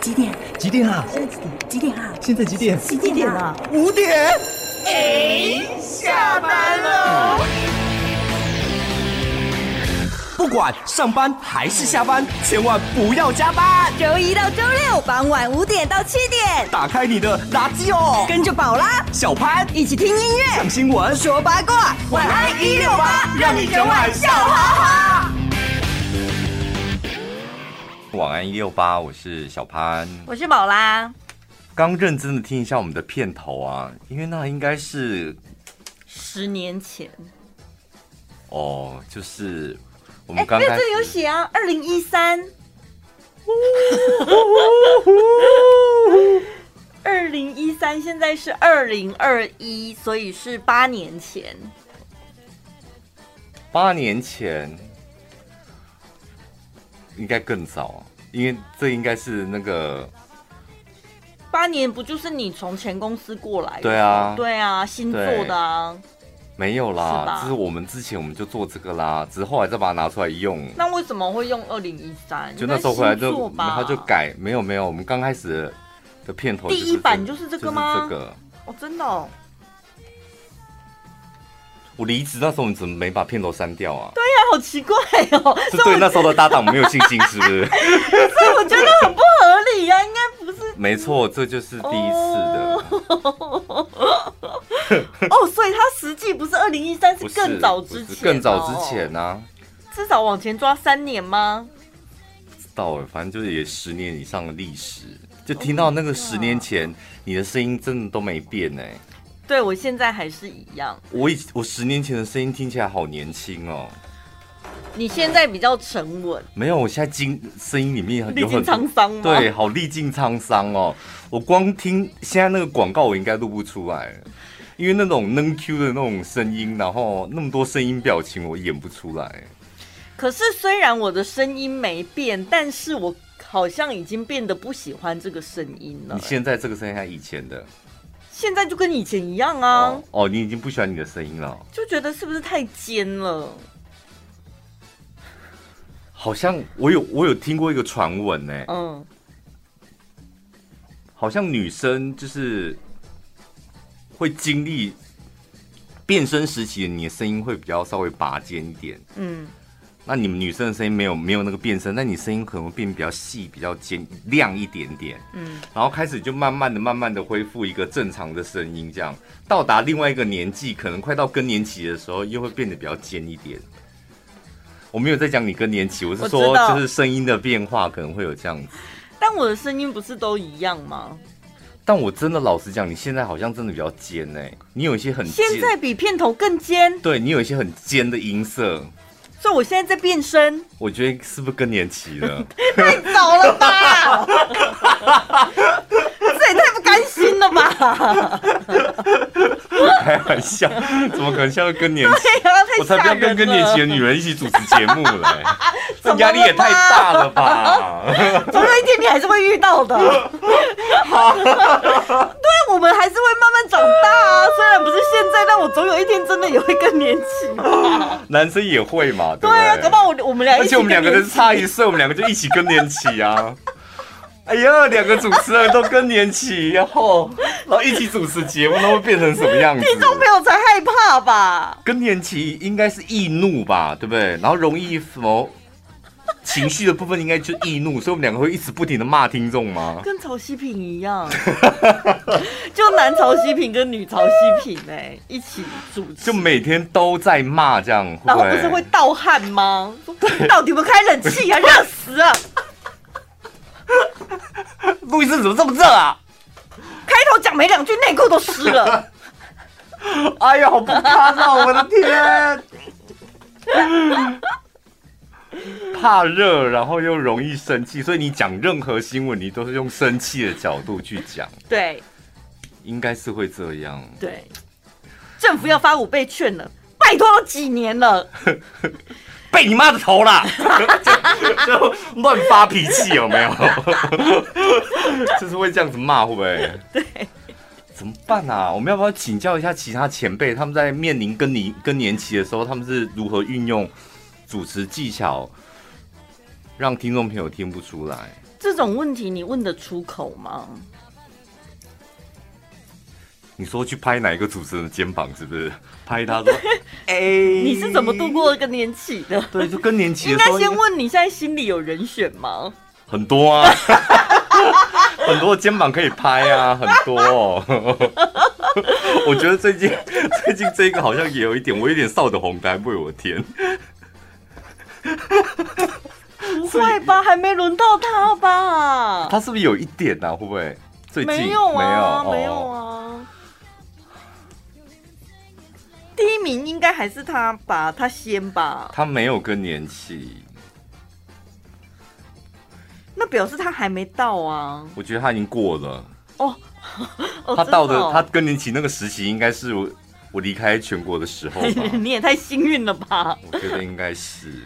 几点？几点啊？现在几点？几点啊？现在几点？几点啊？五点。哎，下班了。不管上班还是下班，千万不要加班。周一到周六傍晚五点到七点，打开你的垃圾哦，跟着宝拉、小潘一起听音乐、讲新闻、说八卦。晚安一六八，让你整晚笑哈哈。晚安一六八，我是小潘，我是宝拉。刚认真的听一下我们的片头啊，因为那应该是十年前哦，就是。我们刚刚、欸、这里有写啊，二零一三，二零一三，现在是二零二一，所以是八年前。八年前应该更早，因为这应该是那个八年，不就是你从前公司过来的？对啊，对啊，新做的啊。没有啦，这是我们之前我们就做这个啦，只是后来再把它拿出来用。那为什么会用二零一三？就那时候回来就他就改，没有没有，我们刚开始的片头、就是、第一版就是这个吗？就是、这个哦，真的哦。我离职那时候，你怎么没把片头删掉啊？对呀、啊，好奇怪哦。是对那时候的搭档没有信心，是不是？所以我觉得很不合理呀、啊，应该不是。没错，这就是第一次的。哦，哦，所以他实际不是二零一三，是更早之前，更早之前呢、啊？至少往前抓三年吗？不知道，反正就是也十年以上的历史。就听到那个十年前，你的声音真的都没变呢。对，我现在还是一样。我以我十年前的声音听起来好年轻哦。你现在比较沉稳。没有，我现在经声音里面很历经沧桑吗？对，好历尽沧桑哦。我光听现在那个广告，我应该录不出来，因为那种能 Q 的那种声音，然后那么多声音表情，我演不出来。可是虽然我的声音没变，但是我好像已经变得不喜欢这个声音了。你现在这个声音还以前的？现在就跟以前一样啊！哦，哦，你已经不喜欢你的声音了，就觉得是不是太尖了？好像我有我有听过一个传闻呢，嗯，好像女生就是会经历变声时期，你的声音会比较稍微拔尖一点，嗯。那你们女生的声音没有没有那个变声，那你声音可能会变比较细、比较尖、亮一点点。嗯，然后开始就慢慢的、慢慢的恢复一个正常的声音，这样到达另外一个年纪，可能快到更年期的时候，又会变得比较尖一点。我没有在讲你更年期，我是说就是声音的变化可能会有这样子。但我的声音不是都一样吗？但我真的老实讲，你现在好像真的比较尖哎、欸，你有一些很尖，现在比片头更尖。对，你有一些很尖的音色。所以我现在在变身，我觉得是不是更年期了？太早了吧！这也太不甘心了吧！开玩笑，怎么可能像更年期？啊、我才不要跟更年期的女人一起主持节目嘞！这压力也太大了吧！总有一天你还是会遇到的。对，我们还是会慢慢长大啊。虽然不是现在，但我总有一天真的也会更年期。男生也会嘛？对，对啊，搞不好我我们俩，而且我们两个人差一岁，我们两个就一起更年期啊！哎呀，两个主持人都更年期，然后然后一起主持节目，那会变成什么样子？听众朋友才害怕吧？更年期应该是易怒吧，对不对？然后容易什么？情绪的部分应该就易怒，所以我们两个会一直不停的骂听众吗？跟曹西平一样，就男曹西平跟女曹西平哎、欸，一起主持，就每天都在骂这样，然后不是会盗汗吗？到底有没有开冷气啊？热死了！录音室怎么这么热啊？开头讲没两句，内裤都湿了。哎呀，好不堪啊！我的天。怕热，然后又容易生气，所以你讲任何新闻，你都是用生气的角度去讲。对，应该是会这样。对，政府要发五倍券了，拜托都几年了，被你妈的头啦！就 就乱发脾气有没有？就是会这样子骂，会不会？对，怎么办啊？我们要不要请教一下其他前辈，他们在面临更年更年期的时候，他们是如何运用？主持技巧让听众朋友听不出来。这种问题你问得出口吗？你说去拍哪一个主持人的肩膀，是不是？拍他说：“ 哎、欸，你是怎么度过更年期的？”对，就更年期的应该先问你现在心里有人选吗？很多啊，很多肩膀可以拍啊，很多、哦。我觉得最近最近这个好像也有一点，我有点扫的红单，为我天！不会吧？还没轮到他吧？他是不是有一点啊？会不会最近没有啊？没有，啊。第一名应该还是他吧，他先吧。他没有更年期，那表示他还没到啊。我觉得他已经过了哦。哦他到的，哦、他更年期那个时期，应该是我我离开全国的时候吧。你也太幸运了吧？我觉得应该是。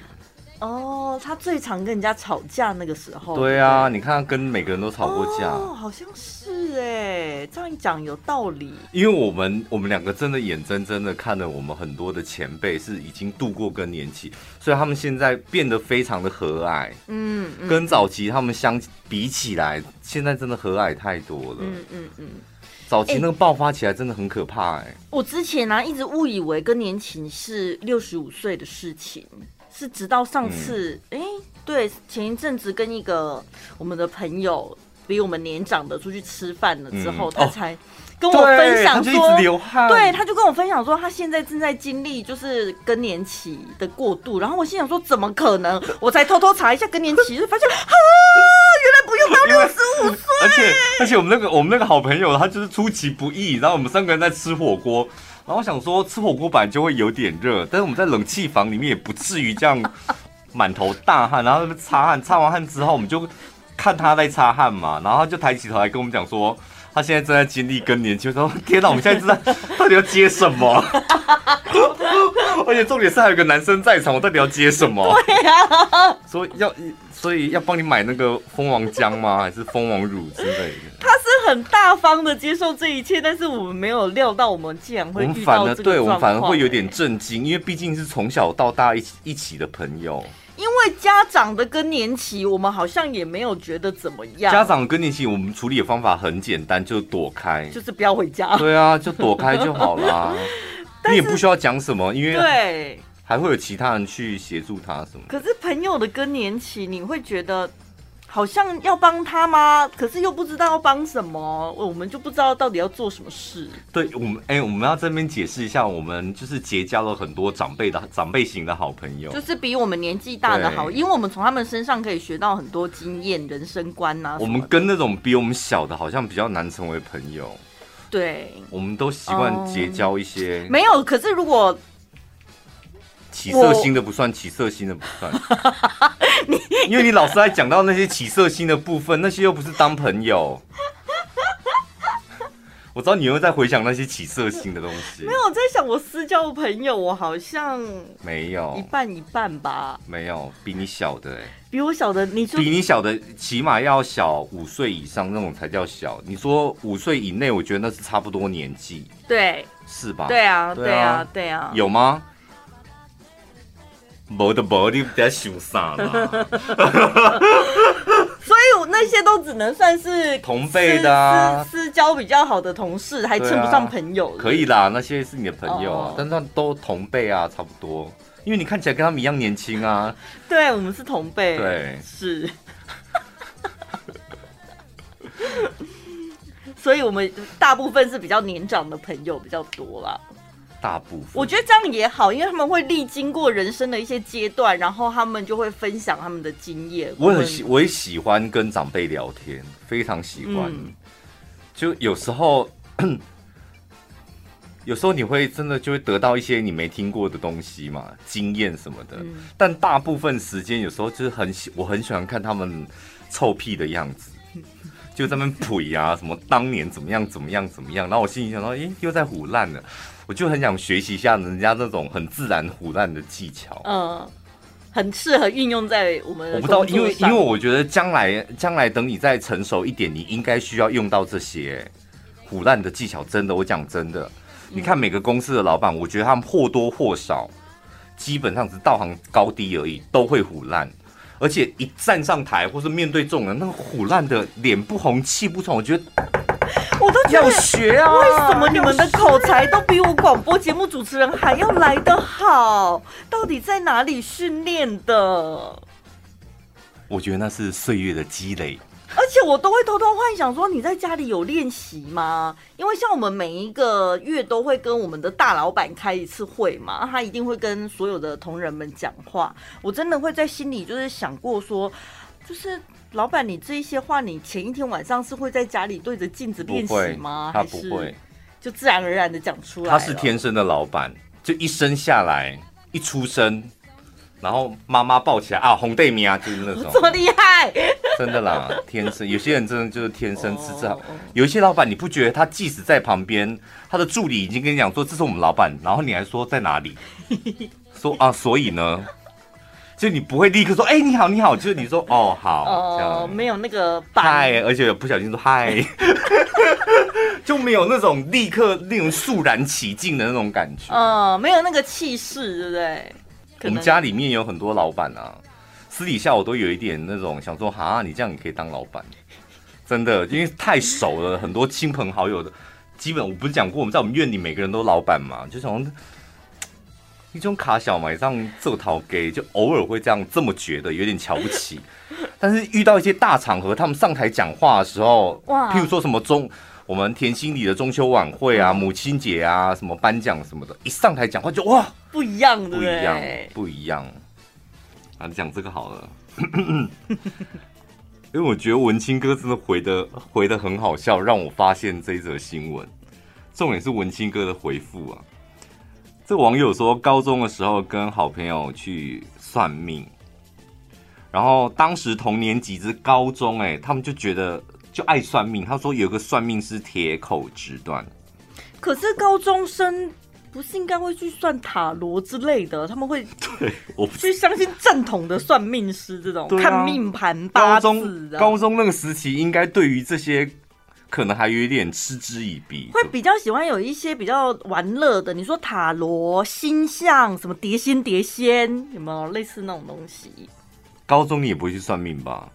哦，他最常跟人家吵架那个时候。对啊，你看他跟每个人都吵过架。哦，好像是哎，这样一讲有道理。因为我们我们两个真的眼睁睁的看了我们很多的前辈是已经度过更年期，所以他们现在变得非常的和蔼。嗯，嗯，跟早期他们相比起来，现在真的和蔼太多了。嗯嗯嗯。早期那个爆发起来真的很可怕哎。我之前呢、啊、一直误以为更年期是六十五岁的事情。是直到上次，哎、对，前一阵子跟一个我们的朋友比我们年长的出去吃饭了之后，嗯、他才跟我分享说，他流汗，对，他就跟我分享说，他现在正在经历就是更年期的过渡。然后我心想说，怎么可能？我才偷偷查一下更年期，就发现啊，原来不用到六十五岁。而且而且我们那个我们那个好朋友，他就是出其不意，然后我们三个人在吃火锅。然后我想说，吃火锅本来就会有点热，但是我们在冷气房里面也不至于这样满头大汗。然后擦汗，擦完汗之后，我们就看他在擦汗嘛。然后就抬起头来跟我们讲说，他现在正在经历更年期。我说天哪，我们现在知道到底要接什么？而且重点是还有个男生在场，我到底要接什么？对呀，所以要所以要帮你买那个蜂王浆吗？还是蜂王乳之类的？他是很大方的接受这一切，但是我们没有料到我们竟然会遇到这个状况。对，我们反而会有点震惊，因为毕竟是从小到大一起一起的朋友。因为家长的更年期，我们好像也没有觉得怎么样。家长更年期，我们处理的方法很简单，就是躲开，就是不要回家。对啊，就躲开就好了。你也不需要讲什么，因为对，还会有其他人去协助他什么。可是朋友的更年期，你会觉得好像要帮他吗？可是又不知道要帮什么，我们就不知道到底要做什么事。对我们，哎、欸，我们要这边解释一下，我们就是结交了很多长辈的长辈型的好朋友，就是比我们年纪大的好，因为我们从他们身上可以学到很多经验、人生观啊。我们跟那种比我们小的，好像比较难成为朋友。对，我们都习惯结交一些、嗯、没有。可是如果起色心的不算，起色心的不算，你因为你老是在讲到那些起色心的部分，那些又不是当朋友。我知道你又在回想那些起色心的东西。没有，我在想我私交朋友，我好像没有一半一半吧。没有比你小的、欸，比我小的，你比你小的起码要小五岁以上那种才叫小。你说五岁以内，我觉得那是差不多年纪，对，是吧？对啊，对啊，对啊，有吗？没的没，你在想啥啦？所以，我那些都只能算是同辈的啊，私交比较好的同事，还称不上朋友。可以啦，那些是你的朋友啊，但是都同辈啊，差不多。因为你看起来跟他们一样年轻啊。对，我们是同辈。对，是。所以我们大部分是比较年长的朋友比较多啦。大部分，我觉得这样也好，因为他们会历经过人生的一些阶段，然后他们就会分享他们的经验。我很喜，我也喜欢跟长辈聊天，非常喜欢。嗯、就有时候，有时候你会真的就会得到一些你没听过的东西嘛，经验什么的。嗯、但大部分时间，有时候就是很喜，我很喜欢看他们臭屁的样子，就在那边怼啊，什么当年怎么样怎么样怎么样，然后我心里想到，诶，又在唬烂了。我就很想学习一下人家那种很自然唬烂的技巧，嗯，很适合运用在我们。我不知道，因为因为我觉得将来将来等你再成熟一点，你应该需要用到这些腐烂的技巧。真的，我讲真的，你看每个公司的老板，我觉得他们或多或少，基本上是道行高低而已，都会腐烂。而且一站上台或是面对众人，那个虎烂的脸不红气不喘，我觉得我都要学啊！为什么你们的口才都比我广播节目主持人还要来得好？到底在哪里训练的？我觉得那是岁月的积累。而且我都会偷偷幻想说，你在家里有练习吗？因为像我们每一个月都会跟我们的大老板开一次会嘛，他一定会跟所有的同仁们讲话。我真的会在心里就是想过说，就是老板，你这一些话，你前一天晚上是会在家里对着镜子练习吗？他不会，就自然而然的讲出来。他是天生的老板，就一生下来，一出生。然后妈妈抱起来啊，红豆米啊，就是那种这么厉害，真的啦，天生。有些人真的就是天生吃这好。有一些老板，你不觉得他即使在旁边，他的助理已经跟你讲说这是我们老板，然后你还说在哪里？说啊，所以呢，就你不会立刻说哎、欸、你好你好，就是你说哦好，哦没有那个嗨，而且不小心说嗨，就没有那种立刻那种肃然起敬的那种感觉，嗯，没有那个气势，对不对？我们家里面有很多老板啊，私底下我都有一点那种想说，哈，你这样也可以当老板，真的，因为太熟了，很多亲朋好友的，基本我不是讲过，我们在我们院里每个人都老板嘛，就想一种卡小买账这套给，就偶尔会这样这么觉得，有点瞧不起。但是遇到一些大场合，他们上台讲话的时候，哇，譬如说什么中。我们甜心里的中秋晚会啊，母亲节啊，什么颁奖什么的，一上台讲话就哇，不一样的，不一样，不一样。啊，讲这个好了，因为我觉得文青哥真的回的回的很好笑，让我发现这一则新闻。重点是文青哥的回复啊，这个网友说，高中的时候跟好朋友去算命，然后当时同年级之高中，哎，他们就觉得。就爱算命，他说有个算命师铁口直断。可是高中生不是应该会去算塔罗之类的？他们会对我去相信正统的算命师这种、啊、看命盘八字。高中高中那个时期，应该对于这些可能还有一点嗤之以鼻，会比较喜欢有一些比较玩乐的。你说塔罗、星象、什么碟仙、碟仙，有没有类似那种东西？高中你也不会去算命吧？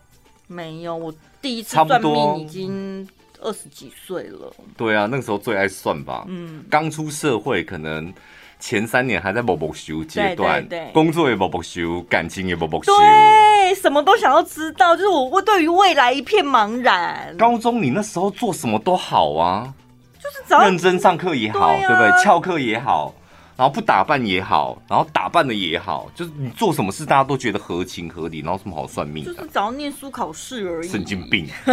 没有我。第一次算命已经二十几岁了。对啊，那个时候最爱算吧。嗯，刚出社会，可能前三年还在某某修阶段，对对对，工作也某某修，感情也某某修，对，什么都想要知道，就是我会对于未来一片茫然。高中你那时候做什么都好啊，就是只要认真上课也好，对，啊、对不对？翘课也好。然后不打扮也好，然后打扮的也好，就是你做什么事大家都觉得合情合理，然后什么好算命的，就是只要念书考试而已。神经病。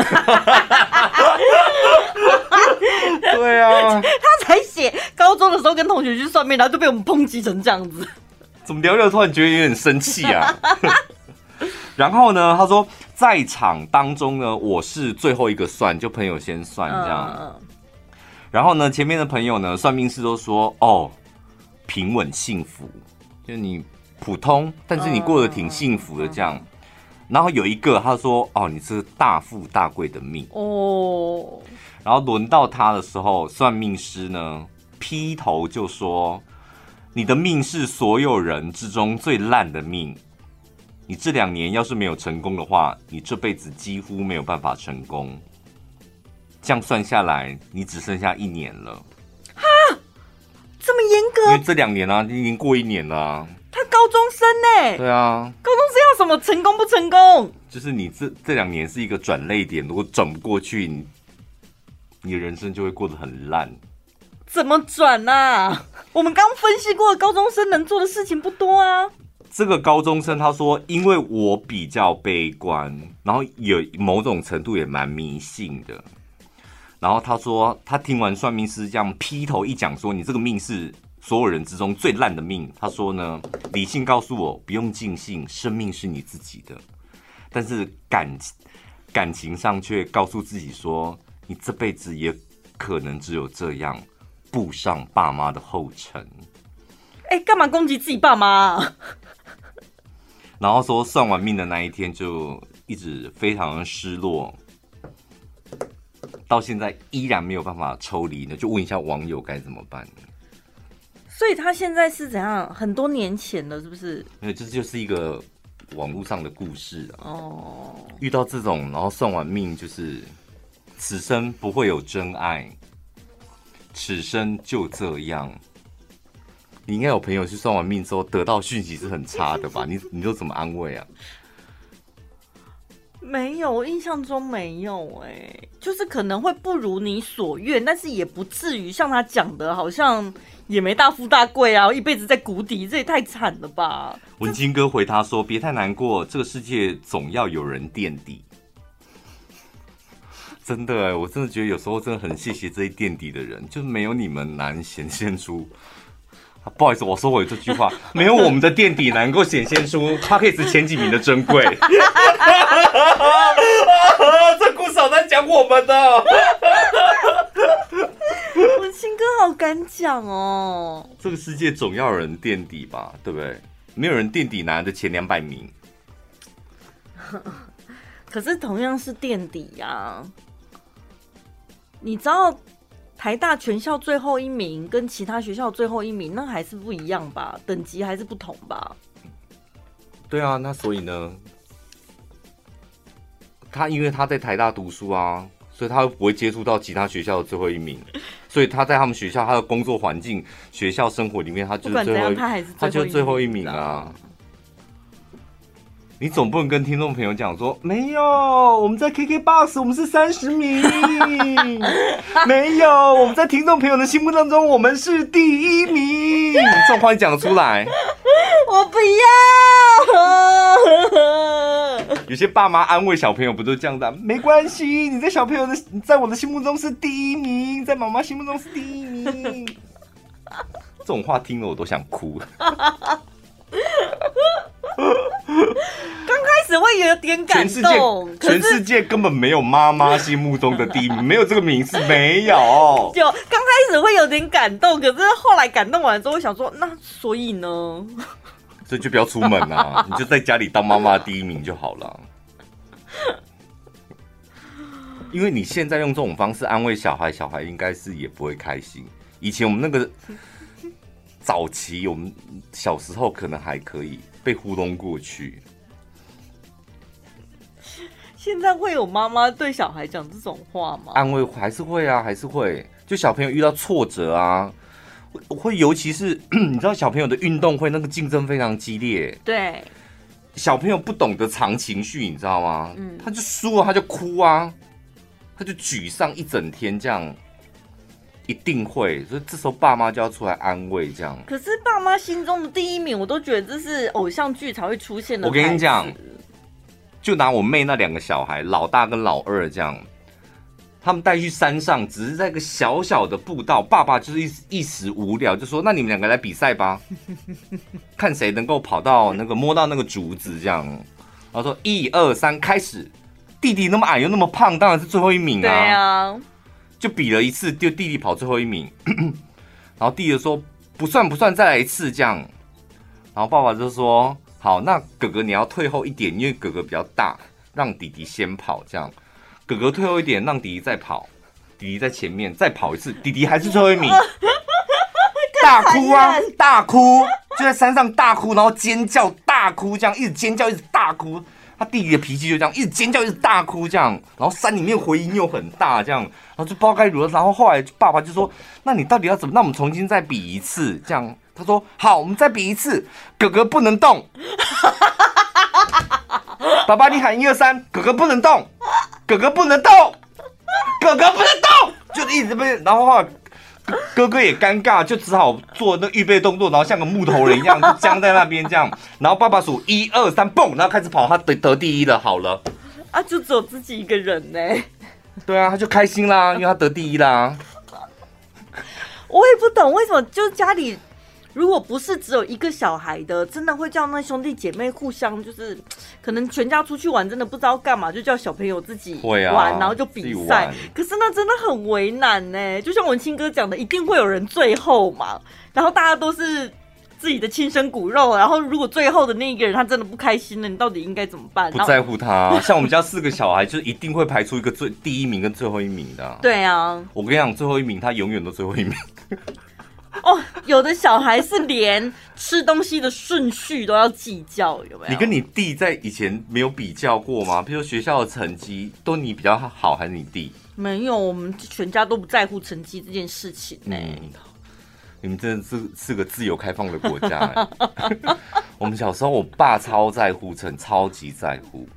对啊，他才写高中的时候跟同学去算命，然后就被我们抨击成这样子。怎么聊聊突然觉得有点生气啊？然后呢，他说在场当中呢，我是最后一个算，就朋友先算这样。嗯、然后呢，前面的朋友呢，算命师都说哦。平稳幸福，就你普通，但是你过得挺幸福的这样。然后有一个他说：“哦，你是大富大贵的命哦。”然后轮到他的时候，算命师呢劈头就说：“你的命是所有人之中最烂的命。你这两年要是没有成功的话，你这辈子几乎没有办法成功。这样算下来，你只剩下一年了。”这么严格？因为这两年啊，已经过一年了啊。他高中生呢？对啊，高中生要什么成功不成功？就是你这这两年是一个转捩点，如果转不过去，你你的人生就会过得很烂。怎么转啊？我们刚分析过，高中生能做的事情不多啊。这个高中生他说，因为我比较悲观，然后有某种程度也蛮迷信的。然后他说，他听完算命师这样劈头一讲，说你这个命是所有人之中最烂的命。他说呢，理性告诉我不用尽兴，生命是你自己的，但是感感情上却告诉自己说，你这辈子也可能只有这样步上爸妈的后尘。哎，干嘛攻击自己爸妈？然后说算完命的那一天就一直非常的失落。到现在依然没有办法抽离呢，就问一下网友该怎么办？所以他现在是怎样？很多年前了，是不是？没有，这就是一个网络上的故事啊。哦，遇到这种，然后算完命就是此生不会有真爱，此生就这样。你应该有朋友去算完命之后得到讯息是很差的吧？你你都怎么安慰啊？没有，我印象中没有哎、就是可能会不如你所愿，但是也不至于像他讲的，好像也没大富大贵啊，一辈子在谷底，这也太惨了吧。文金哥回他说：“别太难过，这个世界总要有人垫底。”真的哎，我真的觉得有时候真的很谢谢这些垫底的人，就是没有你们难显现出。不好意思，我收回这句话。没有我们的垫底，能够显现出 Podcast 前几名的珍贵。这故事好在讲我们的。文清哥好敢讲哦。这个世界总要有人垫底吧，对不对？没有人垫底，拿的前两百名。可是同样是垫底呀、啊，你知道？台大全校最后一名跟其他学校最后一名，那还是不一样吧？等级还是不同吧？对啊，那所以呢？他因为他在台大读书啊，所以他不会接触到其他学校的最后一名，所以他在他们学校他的工作环境、学校生活里面，他就是最后一，他，他就是最后一名啊。你总不能跟听众朋友讲说，没有，我们在 KKBOX 我们是三十名，没有，我们在听众朋友的心目当中我们是第一名。这种话你讲得出来？我不要。有些爸妈安慰小朋友不都这样的？没关系，你在小朋友的，在我的心目中是第一名，在妈妈心目中是第一名。这种话听了我都想哭。刚开始会有点感动，全世界，全世界根本没有妈妈心目中的第一名，没有这个名字，没有。就刚开始会有点感动，可是后来感动完之后，想说，那所以呢？所以就不要出门啊，你就在家里当妈妈第一名就好了。因为你现在用这种方式安慰小孩，小孩应该是也不会开心。以前我们那个早期，我们小时候可能还可以。被糊弄过去，现在会有妈妈对小孩讲这种话吗？安慰还是会啊，还是会。就小朋友遇到挫折啊，会尤其是 你知道小朋友的运动会那个竞争非常激烈，对，小朋友不懂得藏情绪，你知道吗？嗯，他就输了，他就哭啊，他就沮丧一整天这样。一定会，所以这时候爸妈就要出来安慰，这样。可是爸妈心中的第一名，我都觉得这是偶像剧才会出现的。我跟你讲，就拿我妹那两个小孩，老大跟老二这样，他们带去山上，只是在一个小小的步道，爸爸就是一一时无聊，就说：“那你们两个来比赛吧，看谁能够跑到那个摸到那个竹子，这样。”然后说：“一二三，开始。”弟弟那么矮又那么胖，当然是最后一名啊。对啊。就比了一次，就弟弟跑最后一名，然后弟弟说不算不算，再来一次这样。然后爸爸就说好，那哥哥你要退后一点，因为哥哥比较大，让弟弟先跑这样。哥哥退后一点，让弟弟再跑，弟弟在前面再跑一次，弟弟还是最后一名，大哭啊，大哭，就在山上大哭，然后尖叫大哭，这样一直尖叫，一直大哭。弟弟的脾气就这样，一直尖叫，一直大哭，这样，然后山里面回音又很大，这样，然后就不知道该如何。然后后来爸爸就说：“那你到底要怎么？那我们重新再比一次。”这样，他说：“好，我们再比一次。哥哥不能动。”爸爸，你喊一二三，哥哥不能动，哥哥不能动，哥哥不能动，就一直被，然后后来。哥哥也尴尬，就只好做那预备动作，然后像个木头人一样就僵在那边这样。然后爸爸数一二三，蹦，然后开始跑，他得得第一了。好了，啊，就只有自己一个人呢。对啊，他就开心啦，因为他得第一啦。我也不懂为什么，就家里。如果不是只有一个小孩的，真的会叫那兄弟姐妹互相就是，可能全家出去玩，真的不知道干嘛，就叫小朋友自己玩，啊、然后就比赛。可是那真的很为难呢，就像文清哥讲的，一定会有人最后嘛，然后大家都是自己的亲生骨肉，然后如果最后的那一个人他真的不开心了，你到底应该怎么办？不在乎他，像我们家四个小孩，就一定会排出一个最第一名跟最后一名的。对啊，我跟你讲，最后一名他永远都最后一名。哦，有的小孩是连吃东西的顺序都要计较，有没有？你跟你弟在以前没有比较过吗？比如学校的成绩都你比较好，还是你弟？没有，我们全家都不在乎成绩这件事情呢、欸嗯。你们真的是是个自由开放的国家、欸。我们小时候，我爸超在乎成，超级在乎。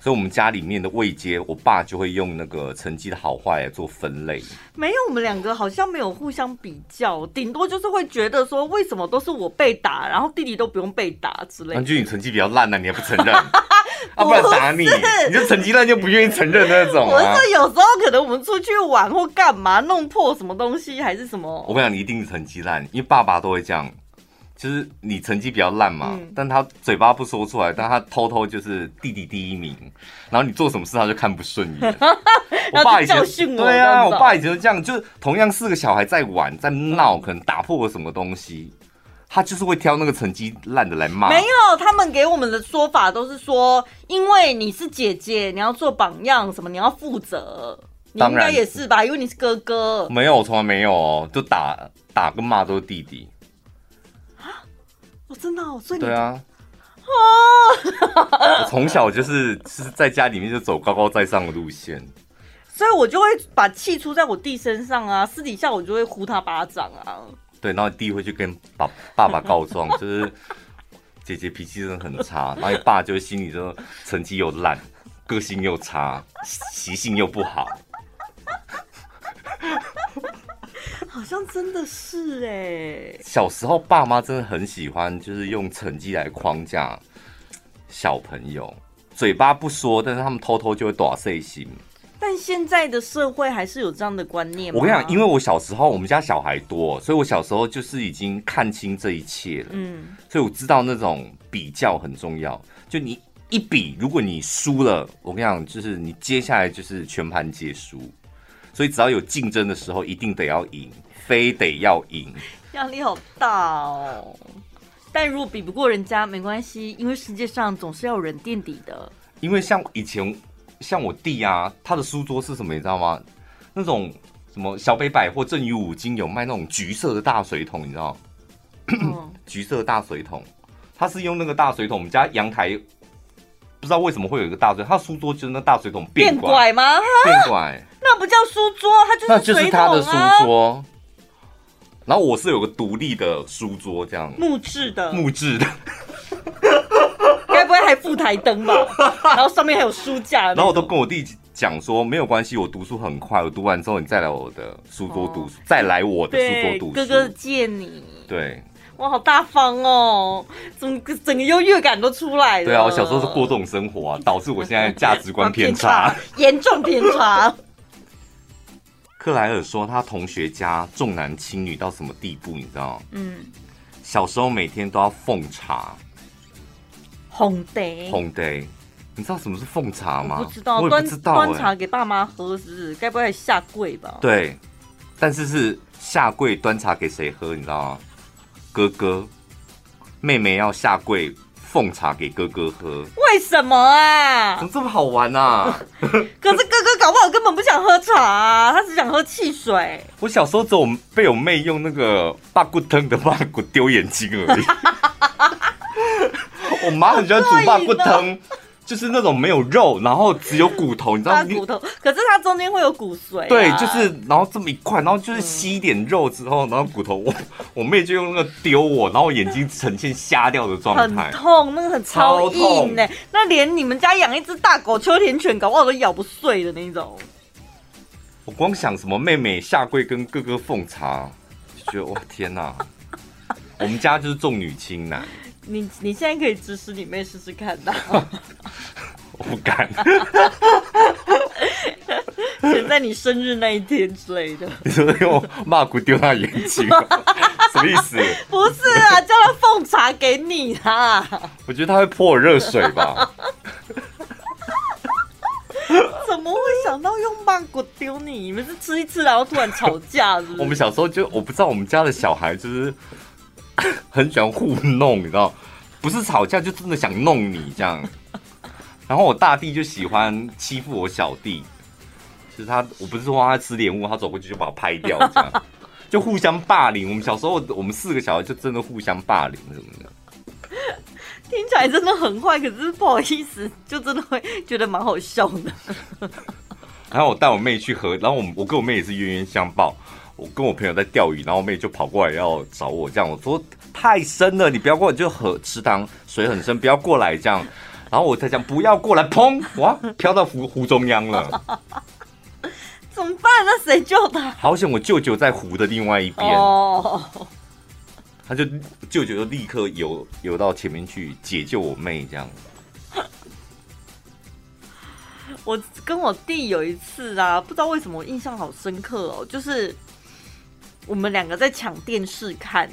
所以，我们家里面的位阶，我爸就会用那个成绩的好坏来做分类。没有，我们两个好像没有互相比较，顶多就是会觉得说，为什么都是我被打，然后弟弟都不用被打之类的。那就你成绩比较烂呢、啊，你还不承认？啊，不然打你，你就成绩烂就不愿意承认那种、啊。我是说，有时候可能我们出去玩或干嘛，弄破什么东西还是什么。我跟你讲，你一定是成绩烂，因为爸爸都会这样。就是你成绩比较烂嘛，嗯，但他嘴巴不说出来，但他偷偷就是弟弟第一名，然后你做什么事他就看不顺眼。我爸以前对啊，我爸以前就这样，就是同样四个小孩在玩在闹，可能打破了什么东西，他就是会挑那个成绩烂的来骂。没有，他们给我们的说法都是说，因为你是姐姐，你要做榜样，什么你要负责。你应该也是吧？因为你是哥哥。没有，从来没有哦，就打打跟骂都是弟弟。我、哦、真的、哦，所以对啊，哦，我 从小就是是在家里面就走高高在上的路线，所以我就会把气出在我弟身上啊，私底下我就会呼他巴掌啊。对，然后弟会去跟爸爸爸告状，就是姐姐脾气真的很差，然后你爸就心里就成绩又烂，个性又差，习性又不好。好像真的是哎，小时候爸妈真的很喜欢，就是用成绩来框架小朋友，嘴巴不说，但是他们偷偷就会打碎心。但现在的社会还是有这样的观念吗？我跟你讲，因为我小时候我们家小孩多，所以我小时候就是已经看清这一切了。嗯，所以我知道那种比较很重要。就你一比，如果你输了，我跟你讲，就是你接下来就是全盘皆输。所以只要有竞争的时候，一定得要赢。非得要赢，压力好大哦。但如果比不过人家没关系，因为世界上总是要有人垫底的。因为像以前，像我弟啊，他的书桌是什么，你知道吗？那种什么小北百货、正宇五金有卖那种橘色的大水桶，你知道？嗯、橘色大水桶，他是用那个大水桶。我们家阳台不知道为什么会有一个大水桶，他书桌就是那大水桶变拐，变拐吗？变拐，那不叫书桌，它就是、啊、那就是他的书桌。然后我是有个独立的书桌，这样木质的，木质的，该不会还附台灯吧？然后上面还有书架。然后我都跟我弟讲说，没有关系，我读书很快，我读完之后你再来我的书桌读书，哦、再来我的书桌读书。哥哥借你。对。哇，好大方哦，整个整个优越感都出来了。对啊，我小时候是过这种生活啊，导致我现在价值观偏差，严重偏差。克莱尔说，他同学家重男轻女到什么地步？你知道？嗯，小时候每天都要奉茶，红茶，红茶。你知道什么是奉茶吗？不知道，我也不知道。端茶给爸妈喝，是不是？该不会下跪吧？对，但是是下跪端茶给谁喝？你知道吗？哥哥，妹妹要下跪。奉茶给哥哥喝，为什么啊？怎么这么好玩啊？可是哥哥搞不好根本不想喝茶啊，他只想喝汽水。我小时候只有被我妹用那个八骨汤的八骨丢眼睛而已。我妈很喜欢煮八骨汤。就是那种没有肉，然后只有骨头，你知道吗？骨头，可是它中间会有骨髓、啊。对，就是然后这么一块，然后就是吸一点肉之后，嗯、然后骨头，我我妹就用那个丢我，然后我眼睛呈现瞎掉的状态，很痛，那个很超硬呢。那连你们家养一只大狗秋田犬，搞不好都咬不碎的那种。我光想什么妹妹下跪跟哥哥奉茶，就觉得哇天哪！我们家就是重女轻男。你你现在可以指使你妹试试看的，我不敢。选在你生日那一天之类的。你说用骂骨丢他眼睛，什么意思？不是啊，叫他奉茶给你啊。我觉得他会泼我热水吧。怎么会想到用曼谷丢你？你们是吃一吃然后突然吵架是？我们小时候就我不知道，我们家的小孩就是。很喜欢糊弄，你知道，不是吵架就真的想弄你这样。然后我大弟就喜欢欺负我小弟，其实他我不是说他吃莲雾，他走过去就把他拍掉这样。就互相霸凌。我们小时候，我们四个小孩就真的互相霸凌什么的。听起来真的很坏，可是不好意思，就真的会觉得蛮好笑的。然后我带我妹去河，然后我我跟我妹也是冤冤相报。我跟我朋友在钓鱼，然后我妹就跑过来要找我，这样我说太深了，你不要过来，就河池塘水很深，不要过来这样。然后我才讲不要过来，砰，哇，飘到湖湖中央了。怎么办？那谁救他？好险，我舅舅在湖的另外一边。哦。他就舅舅就立刻游游到前面去解救我妹，这样。我跟我弟有一次啊，不知道为什么我印象好深刻哦，就是我们两个在抢电视看，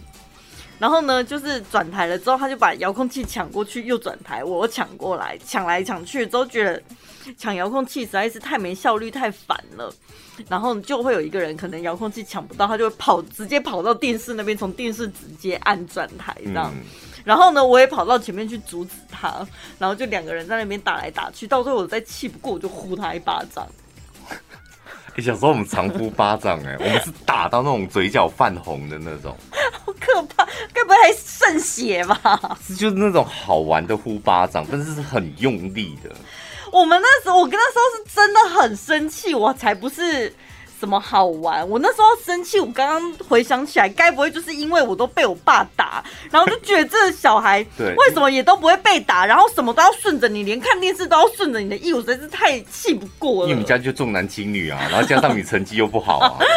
然后呢，就是转台了之后，他就把遥控器抢过去，又转台，我抢过来，抢来抢去，都觉得抢遥控器实在是太没效率，太烦了。然后就会有一个人可能遥控器抢不到，他就会跑，直接跑到电视那边，从电视直接按转台这样。然后呢，我也跑到前面去阻止他，然后就两个人在那边打来打去，到最后我再气不过，我就呼他一巴掌。小时候我们常呼巴掌哎、欸，我们是打到那种嘴角泛红的那种，好可怕，该不会还渗血吧？是就是那种好玩的呼巴掌，但是是很用力的。我们那时候，我跟他说是真的很生气，我才不是什么好玩。我那时候生气，我刚刚回想起来，该不会就是因为我都被我爸打，然后就觉得这个小孩 为什么也都不会被打，然后什么都要顺着你，连看电视都要顺着你的意，我实在是太气不过了。因为你们家就重男轻女啊，然后加上你成绩又不好啊。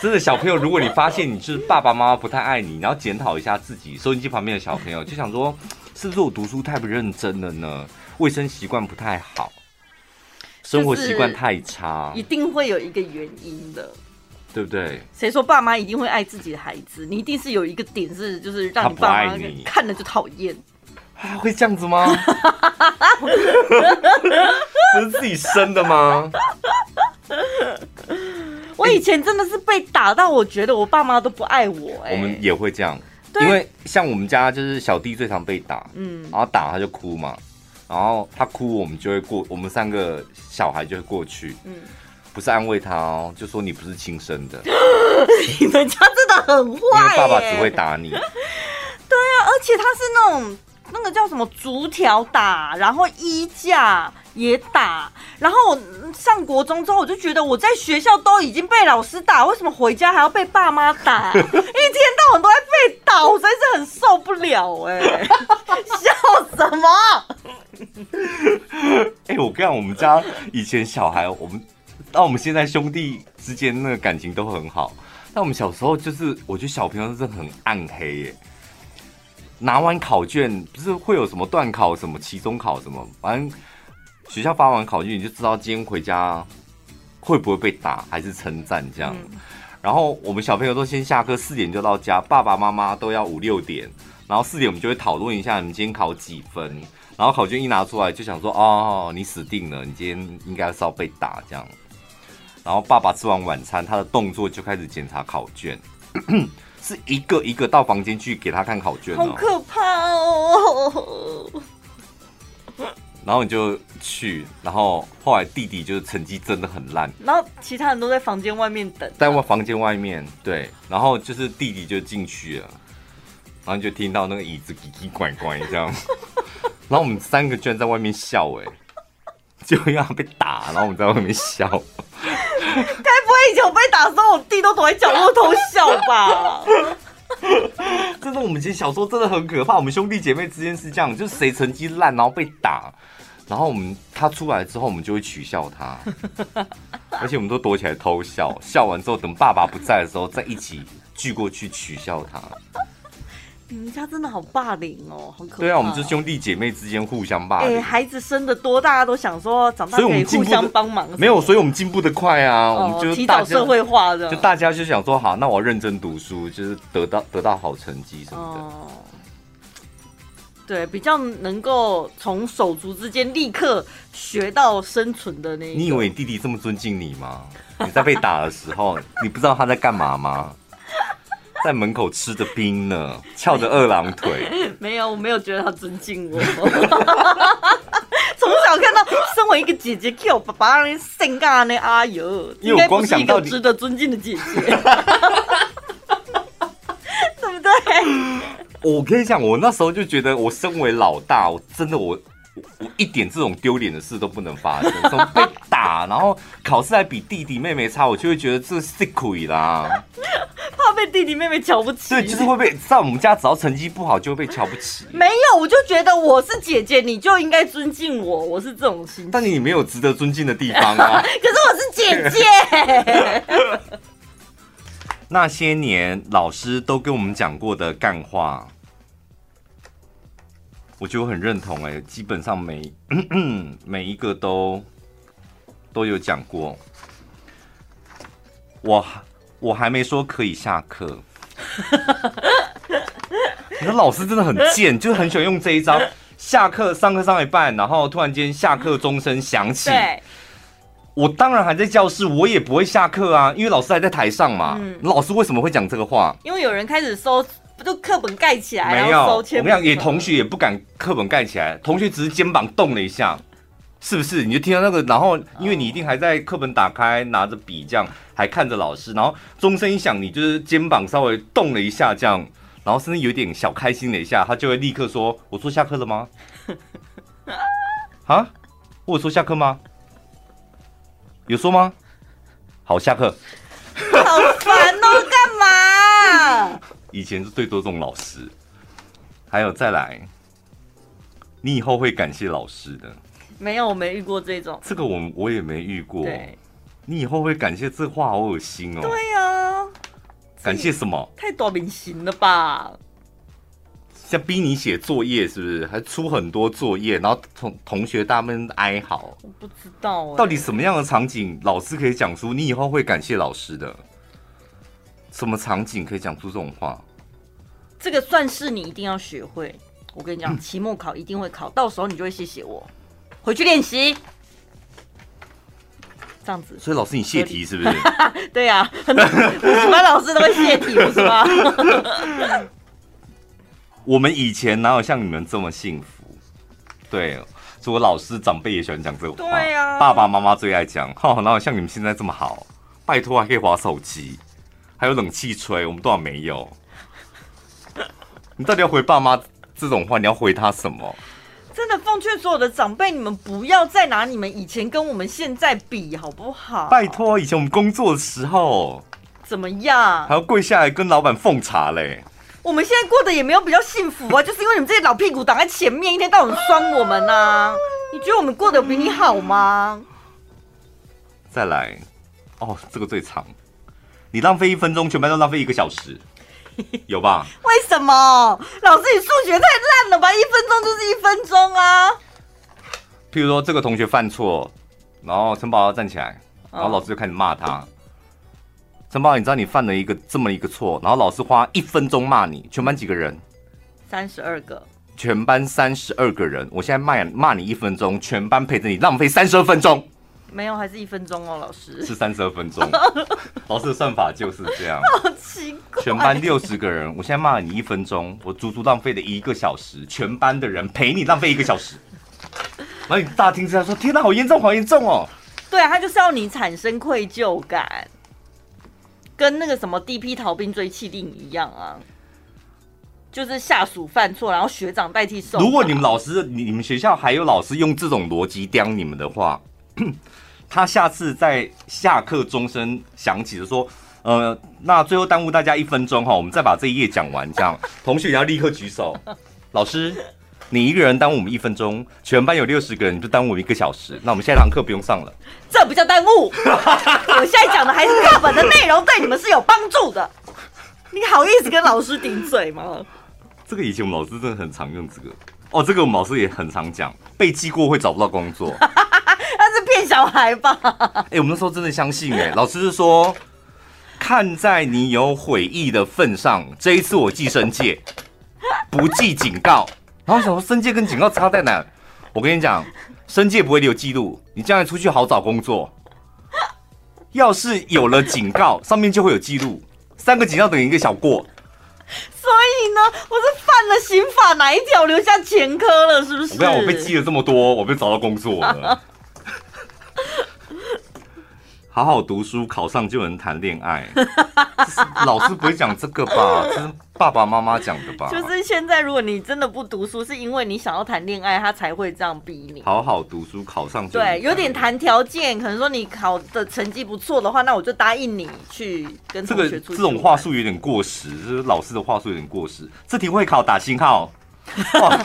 真的小朋友，如果你发现你是爸爸妈妈不太爱你，然后检讨一下自己，收音机旁边的小朋友就想说。是不是我读书太不认真了呢？卫生习惯不太好，生活习惯太差，一定会有一个原因的，对不对？谁说爸妈一定会爱自己的孩子？你一定是有一个点是，就是让你爸妈看了就讨厌。啊，会这样子吗？不是自己生的吗？我以前真的是被打到，我觉得我爸妈都不爱我。哎，我们也会这样。因为像我们家就是小弟最常被打，嗯，然后打他就哭嘛，然后他哭我们就会过，我们三个小孩就会过去，嗯，不是安慰他哦，就说你不是亲生的，你们家真的很坏，因为爸爸只会打你，对啊，而且他是那种那个叫什么竹条打，然后衣架。也打，然后我上国中之后，我就觉得我在学校都已经被老师打，为什么回家还要被爸妈打？一天到晚都在被打，我真是很受不了哎、欸！笑什么？哎、欸，我跟你讲，我们家以前小孩，我们到我们现在兄弟之间那个感情都很好，但我们小时候就是，我觉得小朋友是很暗黑耶。拿完考卷不是会有什么段考、什么期中考什么，反正。学校发完考卷，你就知道今天回家会不会被打，还是称赞这样。嗯、然后我们小朋友都先下课，四点就到家，爸爸妈妈都要五六点。然后四点我们就会讨论一下，你今天考几分。然后考卷一拿出来，就想说：哦，你死定了，你今天应该是要被打这样。然后爸爸吃完晚餐，他的动作就开始检查考卷，是一个一个到房间去给他看考卷，好可怕哦。然后你就去，然后后来弟弟就是成绩真的很烂，然后其他人都在房间外面等，在房间外面对，然后就是弟弟就进去了，然后就听到那个椅子叽叽拐拐这样，然后我们三个居然在外面笑哎，就要被打，然后我们在外面笑，该不会以前我被打的时候，我弟都躲在角落偷笑吧？真的，我们以前小时候真的很可怕。我们兄弟姐妹之间是这样，就是谁成绩烂，然后被打，然后我们他出来之后，我们就会取笑他，而且我们都躲起来偷笑。笑完之后，等爸爸不在的时候，再一起聚过去取笑他。你们家真的好霸凌哦，好可怕。对啊，我们就是兄弟姐妹之间互相霸凌。哎，孩子生的多，大家都想说长大可以互相帮忙。没有，所以我们进步的快啊。哦、我们就提早社会化的，就大家就想说好，那我认真读书，就是得到得到好成绩什么的。哦、对，比较能够从手足之间立刻学到生存的那。你以为你弟弟这么尊敬你吗？你在被打的时候，你不知道他在干嘛吗？在门口吃着冰呢，翘着二郎腿。没有，我没有觉得他尊敬我。从小看到，身为一个姐姐，Q 爸爸让你性感的阿尤，因为我光想到值得尊敬的姐姐，对不对？我跟你讲，我那时候就觉得，我身为老大，我真的我。我一点这种丢脸的事都不能发生，被打，然后考试还比弟弟妹妹差，我就会觉得这是亏啦，怕被弟弟妹妹瞧不起。对，就是会被在我们家，只要成绩不好就会被瞧不起。没有，我就觉得我是姐姐，你就应该尊敬我，我是这种心。但你没有值得尊敬的地方啊。可是我是姐姐。那些年老师都跟我们讲过的干话。我觉得我很认同哎，基本上每 每一个都都有讲过。我我还没说可以下课。你说老师真的很贱，就是很喜欢用这一招。下课上课上一半，然后突然间下课钟声响起。我当然还在教室，我也不会下课啊，因为老师还在台上嘛。嗯。老师为什么会讲这个话？因为有人开始搜。就课本盖起来，没有。我跟你讲，也同学也不敢课本盖起来，同学只是肩膀动了一下，是不是？你就听到那个，然后因为你一定还在课本打开，拿着笔这样，还看着老师，然后钟声一响，你就是肩膀稍微动了一下，这样，然后甚至有点小开心了一下，他就会立刻说：“我说下课了吗？” 啊？我说下课吗？有说吗？好，下课。好烦哦，干嘛？以前是最多这种老师，还有再来，你以后会感谢老师的。没有，我没遇过这种。这个我我也没遇过。对，你以后会感谢这话好恶心哦。对呀，感谢什么？太多明星了吧？像逼你写作业是不是？还出很多作业，然后同同学大们哀嚎。我不知道，到底什么样的场景，老师可以讲出你以后会感谢老师的？什么场景可以讲出这种话？这个算是你一定要学会。我跟你讲，期末考一定会考，到时候你就会谢谢我。回去练习，这样子。所以老师，你泄题是不是？对呀、啊，很多五十班老师都会泄题，不是吗？我们以前哪有像你们这么幸福？对，所以我老师长辈也喜欢讲这种话。对呀、啊，爸爸妈妈最爱讲。哈，哪有像你们现在这么好？拜托，还可以划手机。还有冷气吹，我们多少没有？你到底要回爸妈这种话？你要回他什么？真的奉劝所有的长辈，你们不要再拿你们以前跟我们现在比，好不好？拜托，以前我们工作的时候怎么样？还要跪下来跟老板奉茶嘞。我们现在过得也没有比较幸福啊，就是因为你们这些老屁股挡在前面，一天到晚酸我们啊。你觉得我们过得比你好吗？再来，哦，这个最长。你浪费一分钟，全班都浪费一个小时，有吧？为什么？老师，你数学太烂了吧？一分钟就是一分钟啊！譬如说，这个同学犯错，然后陈宝要站起来，然后老师就开始骂他。陈宝，你知道你犯了一个这么一个错，然后老师花一分钟骂你，全班几个人？三十二个。全班三十二个人，我现在骂骂你一分钟，全班陪着你浪费三十二分钟。没有，还是一分钟哦，老师。是三十二分钟，老师的算法就是这样。好奇怪。全班六十个人，我现在骂你一分钟，我足足浪费了一个小时，全班的人陪你浪费一个小时。然后你大听之下说：“天哪，好严重，好严重哦！”对啊，他就是要你产生愧疚感，跟那个什么第一批逃兵追气令一样啊，就是下属犯错，然后学长代替受。如果你们老师，你你们学校还有老师用这种逻辑刁你们的话。他下次在下课钟声响起的说，呃，那最后耽误大家一分钟哈，我们再把这一页讲完，这样 同学也要立刻举手。老师，你一个人耽误我们一分钟，全班有六十个人，你就耽误我们一个小时，那我们下一堂课不用上了。这不叫耽误，我现在讲的还是课本的内容，对你们是有帮助的。你好意思跟老师顶嘴吗？这个以前我们老师真的很常用这个哦，这个我们老师也很常讲，被记过会找不到工作。他是骗小孩吧？哎、欸，我们那时候真的相信哎、欸，老师是说，看在你有悔意的份上，这一次我记申诫，不记警告。然后想说，申诫跟警告差在哪？我跟你讲，申诫不会留记录，你将来出去好找工作。要是有了警告，上面就会有记录，三个警告等于一个小过。所以呢，我是犯了刑法哪一条留下前科了？是不是？我不要，我被记了这么多，我被找到工作了。好好读书，考上就能谈恋爱。老师不会讲这个吧？这是爸爸妈妈讲的吧？就是现在，如果你真的不读书，是因为你想要谈恋爱，他才会这样逼你。好好读书，考上就对，有点谈条件，可能说你考的成绩不错的话，那我就答应你去跟。这个这种话术有点过时，就是老师的话术有点过时。这题会考打星号。哇！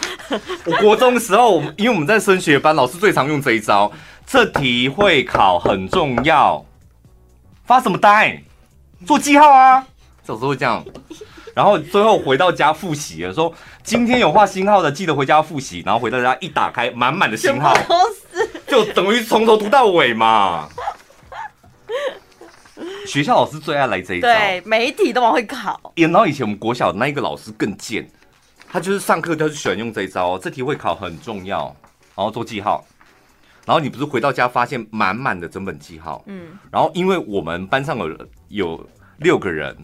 我国中的时候，因为我们在升学班，老师最常用这一招。这题会考很重要，发什么呆？做记号啊！小时候会这样，然后最后回到家复习了，说今天有画星号的，记得回家复习。然后回到家一打开，满满的星号，就等于从头读到尾嘛。学校老师最爱来这一招，对，每一题都往会考。然后以前我们国小的那一个老师更贱，他就是上课他就喜欢用这一招。这题会考很重要，然后做记号。然后你不是回到家发现满满的整本记号，嗯，然后因为我们班上有有六个人，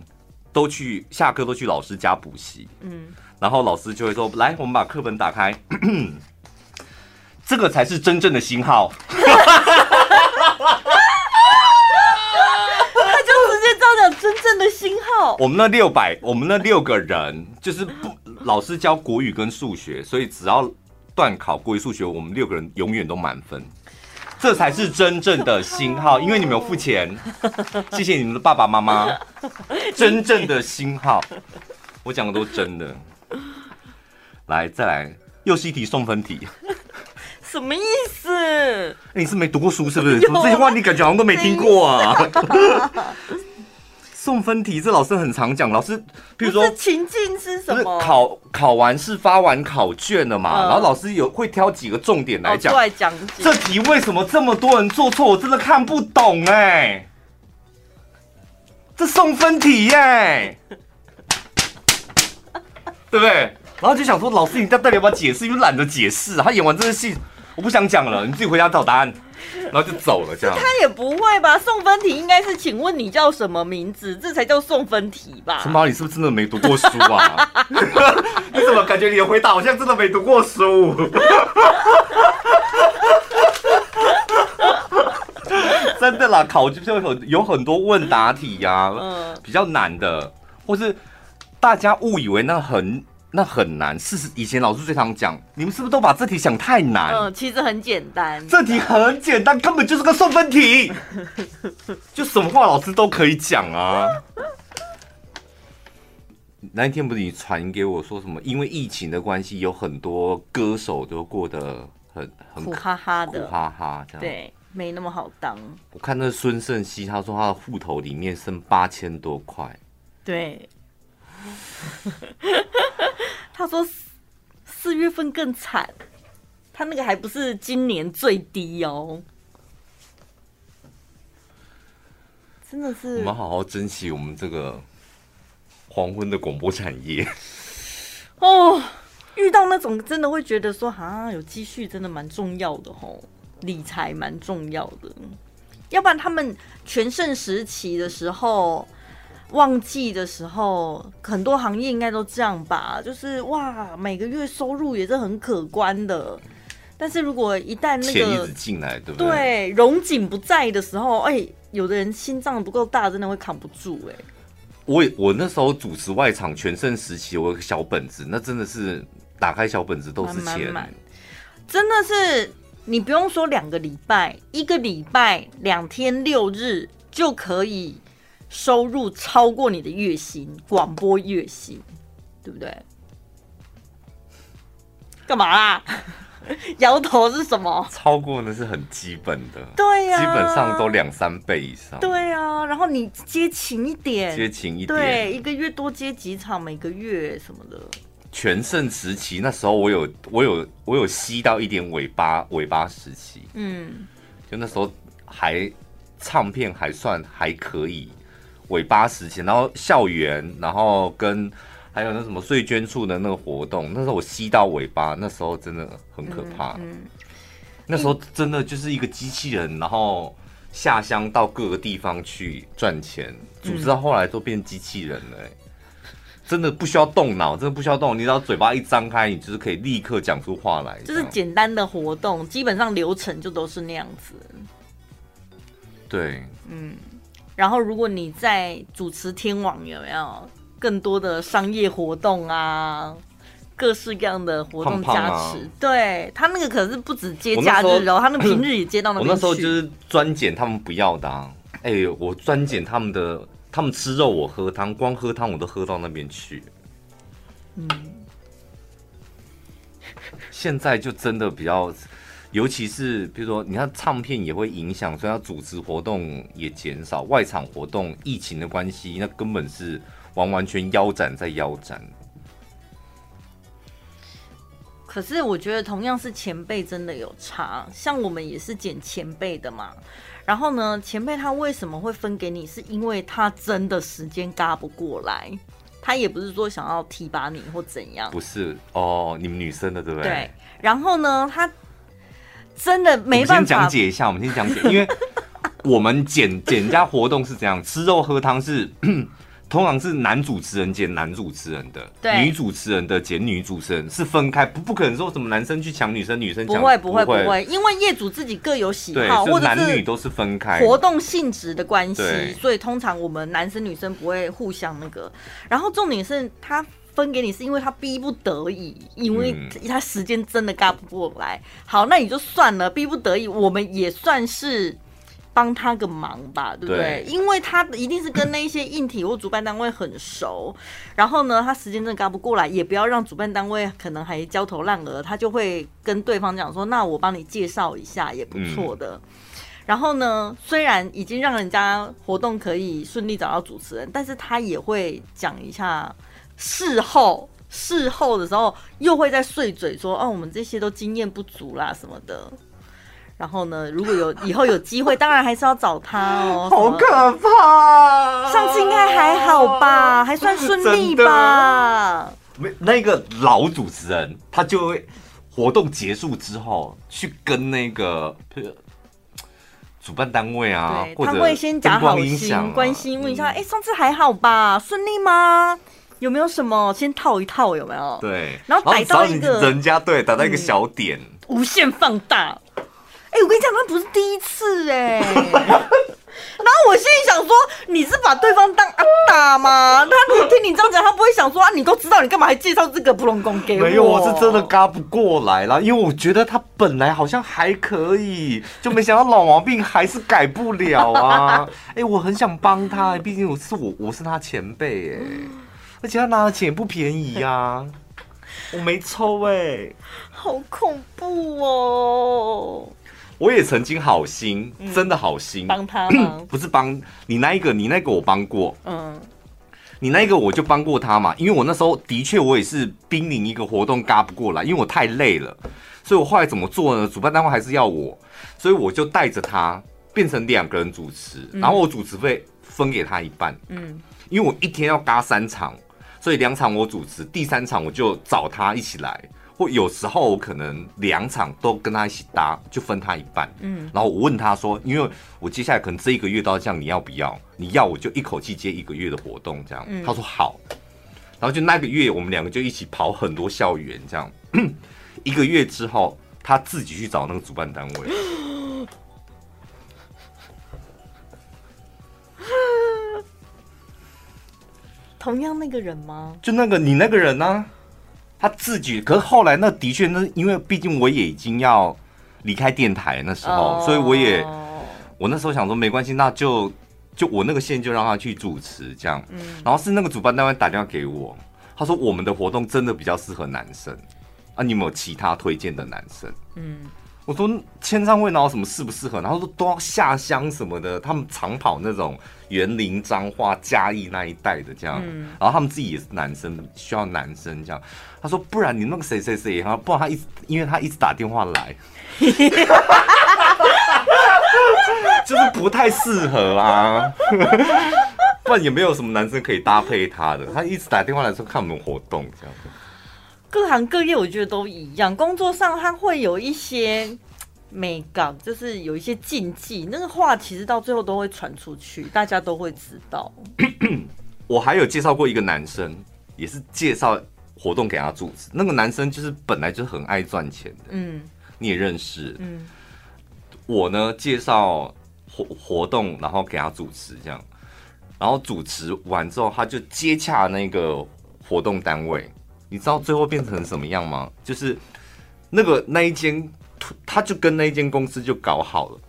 都去下课都去老师家补习，嗯，然后老师就会说：“来，我们把课本打开，这个才是真正的星号。”他就直接照讲真正的星号。我们那六百，我们那六个人就是不老师教国语跟数学，所以只要。段考国语数学，我们六个人永远都满分，这才是真正的星号，因为你们有付钱，谢谢你们的爸爸妈妈。真正的星号，我讲的都真的。来，再来，又是一题送分题，什么意思？你是没读过书是不是？怎么这些话你感觉好像都没听过啊？送分题，这老师很常讲。老师，比如说情境是什么？考考完是发完考卷了嘛？嗯、然后老师有会挑几个重点来讲。这题为什么这么多人做错？我真的看不懂哎、欸。这送分题耶、欸，对不对？然后就想说，老师你到底要不要解释？因为懒得解释。他演完这个戏，我不想讲了，你自己回家找答案。然后就走了，这样。他也不会吧？送分题应该是，请问你叫什么名字？这才叫送分题吧？陈宝，你是不是真的没读过书啊？你怎么感觉你的回答好像真的没读过书？真的啦，考就有有很多问答题呀、啊，嗯，比较难的，或是大家误以为那很。那很难，事实以前老师最常讲，你们是不是都把这题想太难？嗯，其实很简单。这题很简单，根本就是个送分题，就什么话老师都可以讲啊。那一天不是你传给我说什么？因为疫情的关系，有很多歌手都过得很很苦哈哈的，苦哈哈这样。对，没那么好当。我看那孙胜熙，他说他的户头里面剩八千多块。对。他说四四月份更惨，他那个还不是今年最低哦，真的是。我们好好珍惜我们这个黄昏的广播产业。哦，遇到那种真的会觉得说，啊，有积蓄真的蛮重要的哦，理财蛮重要的，要不然他们全盛时期的时候。旺季的时候，很多行业应该都这样吧，就是哇，每个月收入也是很可观的。但是如果一旦那个钱一直进来，对不对？对，荣景不在的时候，哎、欸，有的人心脏不够大，真的会扛不住、欸。哎，我我那时候主持外场全盛时期，我有个小本子，那真的是打开小本子都是钱，真的是你不用说两个礼拜，一个礼拜两天六日就可以。收入超过你的月薪，广播月薪，对不对？干嘛啦？摇头是什么？超过那是很基本的，对呀、啊，基本上都两三倍以上。对啊，然后你接勤一点，接勤一点，对，一个月多接几场，每个月什么的。全盛时期那时候，我有我有我有吸到一点尾巴尾巴时期，嗯，就那时候还唱片还算还可以。尾巴时期，然后校园，然后跟还有那什么税捐处的那个活动，那时候我吸到尾巴，那时候真的很可怕。嗯嗯、那时候真的就是一个机器人，然后下乡到各个地方去赚钱，组织到后来都变机器人了、欸。真的不需要动脑，真的不需要动，你只要嘴巴一张开，你就是可以立刻讲出话来。就是简单的活动，基本上流程就都是那样子。对，嗯。然后，如果你在主持天网，有没有更多的商业活动啊？各式各样的活动加持，胖胖对他那个可是不止接假日哦，他那平日也接到。我那时候就是专捡他们不要的，啊，哎、欸，我专捡他们的，他们吃肉我喝汤，光喝汤我都喝到那边去。嗯，现在就真的比较，尤其是比如说，你看唱片也会影响，所以要组织活动也减少，外场活动疫情的关系，那根本是完完全腰斩在腰斩。可是我觉得同样是前辈，真的有差。像我们也是捡前辈的嘛。然后呢，前辈他为什么会分给你？是因为他真的时间嘎不过来，他也不是说想要提拔你或怎样。不是哦，你们女生的对不对？对。然后呢，他真的没办法。先讲解一下，我们先讲解，因为 我们捡捡人家活动是这样，吃肉喝汤是。通常是男主持人减男主持人的，对，女主持人的减女主持人是分开，不不可能说什么男生去抢女生，女生抢不会不会不会，因为业主自己各有喜好，或者男女都是分开活动性质的关系，所以通常我们男生女生不会互相那个。然后重点是他分给你是因为他逼不得已，因为他时间真的赶不过来。好，那你就算了，逼不得已，我们也算是。帮他个忙吧，对不对？对，因为他一定是跟那些硬体或主办单位很熟，然后呢，他时间真的赶不过来，也不要让主办单位可能还焦头烂额，他就会跟对方讲说：“那我帮你介绍一下，也不错的。嗯”然后呢，虽然已经让人家活动可以顺利找到主持人，但是他也会讲一下事后，事后的时候又会在碎嘴说：“哦，我们这些都经验不足啦，什么的。”然后呢，如果有以后有机会，当然还是要找他哦。好可怕！上次应该还好吧，还算顺利吧。没那个老主持人，他就会活动结束之后去跟那个主办单位啊，对，他会先讲好心、啊、关心问一下，哎、嗯，上次还好吧？顺利吗？有没有什么先套一套？有没有？对，然后逮到一个人家对，逮到一个小点，嗯、无限放大。哎、欸，我跟你讲，他不是第一次哎、欸。然后我心里想说，你是把对方当阿大吗？他如果听你这样讲，他不会想说啊，你都知道，你干嘛还介绍这个普龙宫给我？没有，我是真的嘎不过来了，因为我觉得他本来好像还可以，就没想到老毛病还是改不了啊。哎、欸，我很想帮他，毕竟我是我，我是他前辈哎，而且他拿的钱也不便宜呀、啊。我没抽哎、欸，好恐怖哦。我也曾经好心，嗯、真的好心。帮他，不是帮你那一个，你那个我帮过，嗯，你那一个我就帮过他嘛，因为我那时候的确我也是濒临一个活动嘎不过来，因为我太累了，所以我后来怎么做呢？主办单位还是要我，所以我就带着他变成两个人主持，嗯、然后我主持费分给他一半，嗯，因为我一天要嘎三场，所以两场我主持，第三场我就找他一起来。或有时候我可能两场都跟他一起搭，就分他一半。嗯，然后我问他说：“因为我接下来可能这一个月都要这样，你要不要？你要我就一口气接一个月的活动，这样。嗯”他说好。然后就那个月，我们两个就一起跑很多校园，这样。一个月之后，他自己去找那个主办单位。同样那个人吗？就那个你那个人呢、啊？他自己，可是后来那的确，那因为毕竟我也已经要离开电台那时候，所以我也我那时候想说没关系，那就就我那个线就让他去主持这样。嗯然后是那个主办单位打电话给我，他说我们的活动真的比较适合男生啊，你有没有其他推荐的男生？嗯。我说签唱会哪有什么适不适合？然后说都要下乡什么的，他们常跑那种园林、彰化、嘉义那一带的这样，嗯、然后他们自己也是男生，需要男生这样。他说不然你那个谁谁谁，然后不然他一直，因为他一直打电话来，就是不太适合啊。不然也没有什么男生可以搭配他的，他一直打电话来说看我们活动这样。各行各业我觉得都一样，工作上他会有一些美感，就是有一些禁忌，那个话其实到最后都会传出去，大家都会知道。我还有介绍过一个男生，也是介绍活动给他主持。那个男生就是本来就很爱赚钱的，嗯，你也认识，嗯。我呢介绍活活动，然后给他主持这样，然后主持完之后，他就接洽那个活动单位。你知道最后变成什么样吗？就是那个那一间，他就跟那一间公司就搞好了。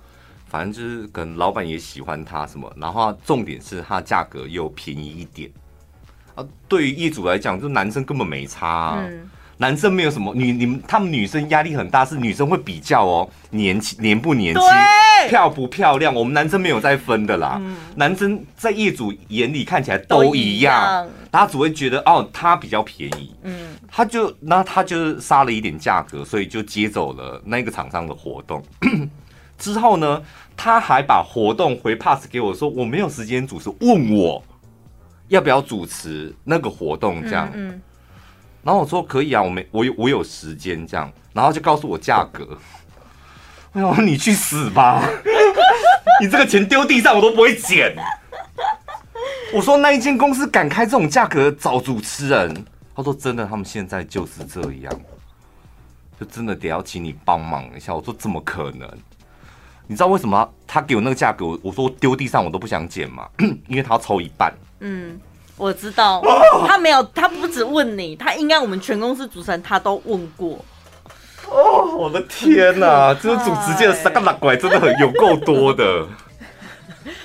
反正就是可能老板也喜欢他什么，然后重点是他价格又便宜一点啊。对于业主来讲，就男生根本没差啊。嗯男生没有什么女，你们他们女生压力很大，是女生会比较哦，年轻年不年轻，漂不漂亮，我们男生没有在分的啦。嗯、男生在业主眼里看起来都一样，他只会觉得哦，他比较便宜，嗯，他就那他就杀了一点价格，所以就接走了那个厂商的活动。之后呢，他还把活动回 pass 给我说，我没有时间主持，问我要不要主持那个活动，这样。嗯嗯然后我说可以啊，我没我有我有时间这样，然后就告诉我价格。哎呦，你去死吧！你这个钱丢地上我都不会捡。我说那一间公司敢开这种价格找主持人？他说真的，他们现在就是这样，就真的得要请你帮忙一下。我说怎么可能？你知道为什么他给我那个价格？我说丢地上我都不想捡嘛，因为他要抽一半。嗯。我知道，他没有，他不止问你，他应该我们全公司主持人他都问过。哦，我的天哪，这个主持界的三个老怪真的很有够多的。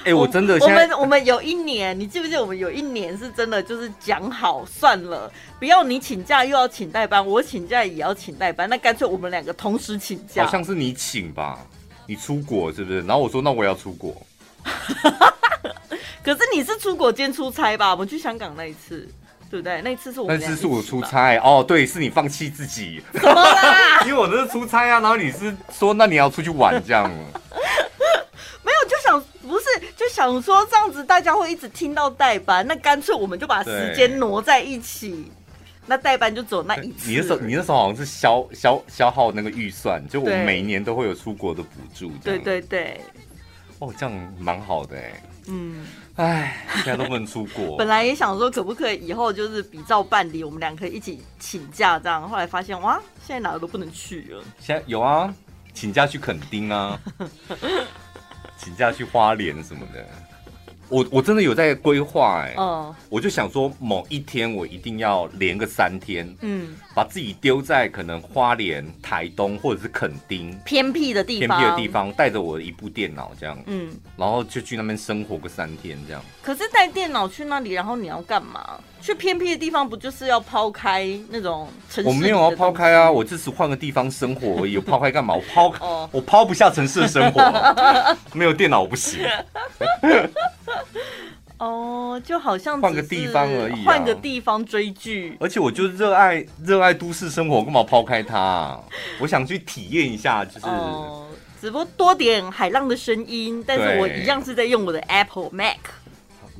哎、欸，我真的，我们我们有一年，你记不记得我们有一年是真的就是讲好算了，不要你请假又要请代班，我请假也要请代班，那干脆我们两个同时请假。好像是你请吧，你出国是不是？然后我说那我也要出国。可是你是出国兼出差吧？我们去香港那一次，对不对？那一次是我们，那次是我出差哦，对，是你放弃自己，怎么啦？因为我那是出差啊，然后你是说那你要出去玩这样，没有就想不是就想说这样子大家会一直听到代班，那干脆我们就把时间挪在一起，那代班就走那一次。你那时候你那时候好像是消消消耗那个预算，就我们每年都会有出国的补助，对对对，哦，这样蛮好的哎，嗯。哎，现在都不能出国。本来也想说，可不可以以后就是比照办理，我们俩可以一起请假这样。后来发现，哇，现在哪个都不能去了。现在有啊，请假去垦丁啊，请假去花莲什么的。我我真的有在规划哎，嗯，我就想说某一天我一定要连个三天，嗯，把自己丢在可能花莲、台东或者是垦丁偏僻的地方，偏僻的地方，带着我的一部电脑这样，嗯，然后就去那边生活个三天这样。可是带电脑去那里，然后你要干嘛？去偏僻的地方不就是要抛开那种城市？我没有要抛开啊，我只是换个地方生活而已。有抛开干嘛？我抛，哦、我抛不下城市的生活，没有电脑我不行。哦，就好像换个地方而已，换个地方追剧。而且我就热爱热爱都市生活，干嘛抛开它啊？我想去体验一下，就是、哦，只不过多点海浪的声音，但是我一样是在用我的 Apple Mac，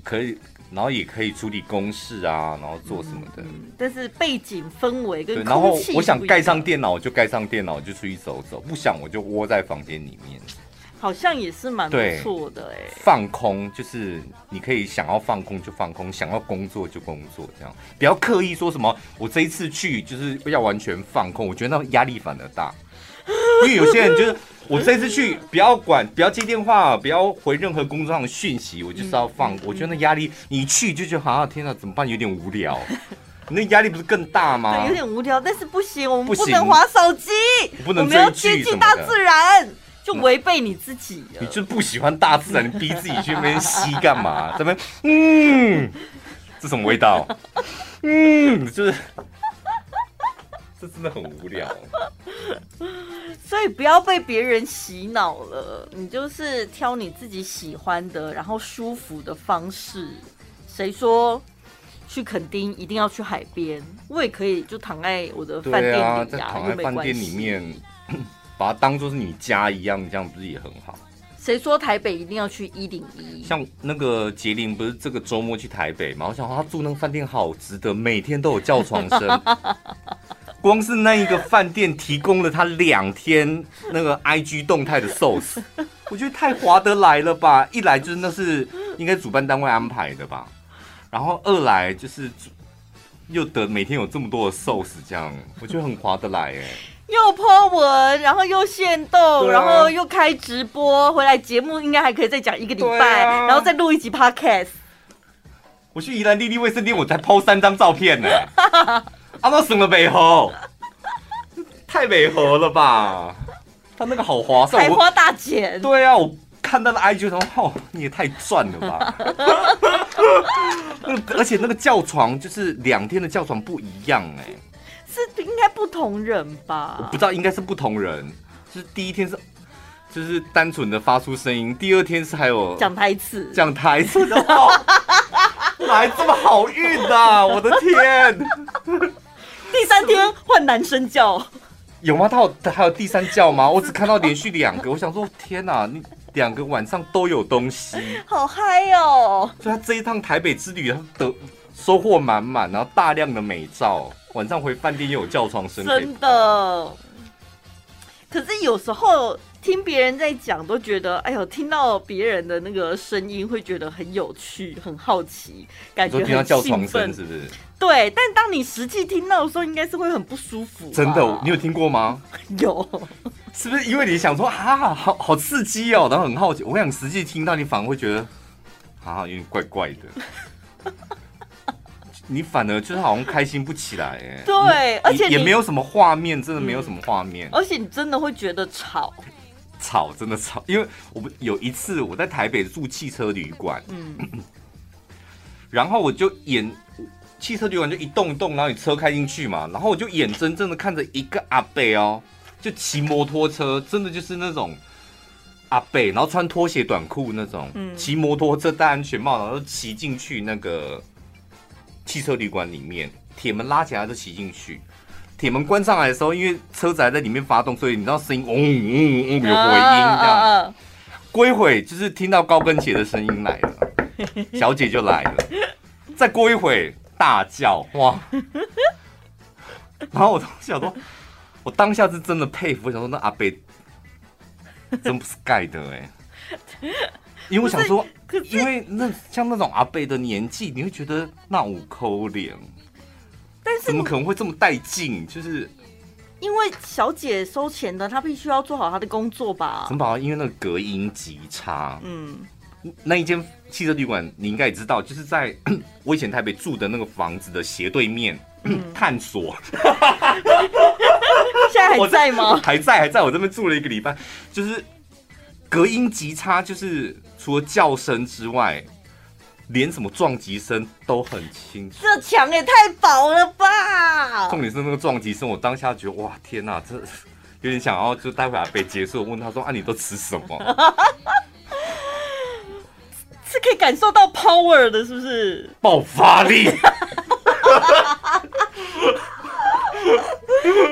可以，然后也可以处理公事啊，然后做什么的。嗯、但是背景氛围跟然后我想盖上电脑就盖上电脑就出去走走，不想我就窝在房间里面。好像也是蛮不错的哎，放空就是你可以想要放空就放空，想要工作就工作，这样不要刻意说什么。我这一次去就是要完全放空，我觉得那压力反而大。因为有些人就是我这一次去不要管，不要接电话，不要回任何工作上的讯息，我就是要放。我觉得那压力，你去就觉得好像天哪，怎么办？有点无聊。你 那压力不是更大吗？对，有点无聊，但是不行，我们不能划手机，不能我们要接近大自然。就违背你自己，你就不喜欢大自然，你逼自己去那边吸干嘛？这边，嗯，这什么味道？嗯，就是，这真的很无聊。所以不要被别人洗脑了，你就是挑你自己喜欢的，然后舒服的方式。谁说去垦丁一定要去海边？我也可以就躺在我的饭店里啊，在躺在饭店里面。把它当做是你家一样，这样不是也很好？谁说台北一定要去一零一？像那个杰林不是这个周末去台北吗？我想他住那个饭店好值得，每天都有叫床声。光是那一个饭店提供了他两天那个 IG 动态的 source，我觉得太划得来了吧！一来就是那是应该主办单位安排的吧，然后二来就是又得每天有这么多的寿司，这样我觉得很划得来哎。又 po 文，然后又限动，啊、然后又开直播，回来节目应该还可以再讲一个礼拜，啊、然后再录一集 podcast。我去宜兰丽丽卫生店，我才 po 三张照片呢。阿妈省了美猴，太美猴了吧？他那个好划算，才花大钱。对啊，我看到的 IG 说，哦，你也太赚了吧？而且那个叫床就是两天的叫床不一样哎。是应该不同人吧？我不知道，应该是不同人。就是第一天是，就是单纯的发出声音；第二天是还有讲台词，讲台词的话，哪来这么好运啊？我的天！第三天换男生叫，有吗？他有还有第三叫吗？我只看到连续两个，我想说天哪，你两个晚上都有东西，好嗨哦！所以他这一趟台北之旅，他得收获满满，然后大量的美照。晚上回饭店又有叫床声，真的。可是有时候听别人在讲，都觉得哎呦，听到别人的那个声音，会觉得很有趣、很好奇，感觉很兴奋。听到叫床声是不是？对。但当你实际听到的时候，应该是会很不舒服。真的，你有听过吗？有。是不是因为你想说啊，好好刺激哦，然后很好奇？我想，实际听到你反而会觉得啊，有点怪怪的。你反而就是好像开心不起来哎，对，而且也没有什么画面，真的没有什么画面，而且你真的会觉得吵，吵真的吵，因为我们有一次我在台北住汽车旅馆，嗯，然后我就眼汽车旅馆就一栋一栋，然后你车开进去嘛，然后我就眼睁睁的看着一个阿贝哦，就骑摩托车，真的就是那种阿贝，然后穿拖鞋短裤那种，骑摩托车戴安全帽，然后骑进去那个。汽车旅馆里面，铁门拉起来就骑进去，铁门关上来的时候，因为车子还在里面发动，所以你知道声音嗡嗡嗡有回音这样。过一会就是听到高跟鞋的声音来了，小姐就来了。再过一会大叫哇！然后我当下说，我当下是真的佩服，我想说那阿伯真不是盖的哎、欸。因为我想说，因为那像那种阿贝的年纪，你会觉得那五抠脸，但是怎么可能会这么带劲？就是因为小姐收钱的，她必须要做好她的工作吧？怎么办？因为那个隔音极差。嗯，那一间汽车旅馆你应该也知道，就是在 我以前台北住的那个房子的斜对面，嗯、探索。现在还在吗？还在，还在我这边住了一个礼拜，就是隔音极差，就是。除了叫声之外，连什么撞击声都很清楚。这墙也太薄了吧！重点是那个撞击声，我当下觉得哇，天哪，这有点想要就待会儿被结束。我问他说：“啊，你都吃什么？” 是可以感受到 power 的，是不是？爆发力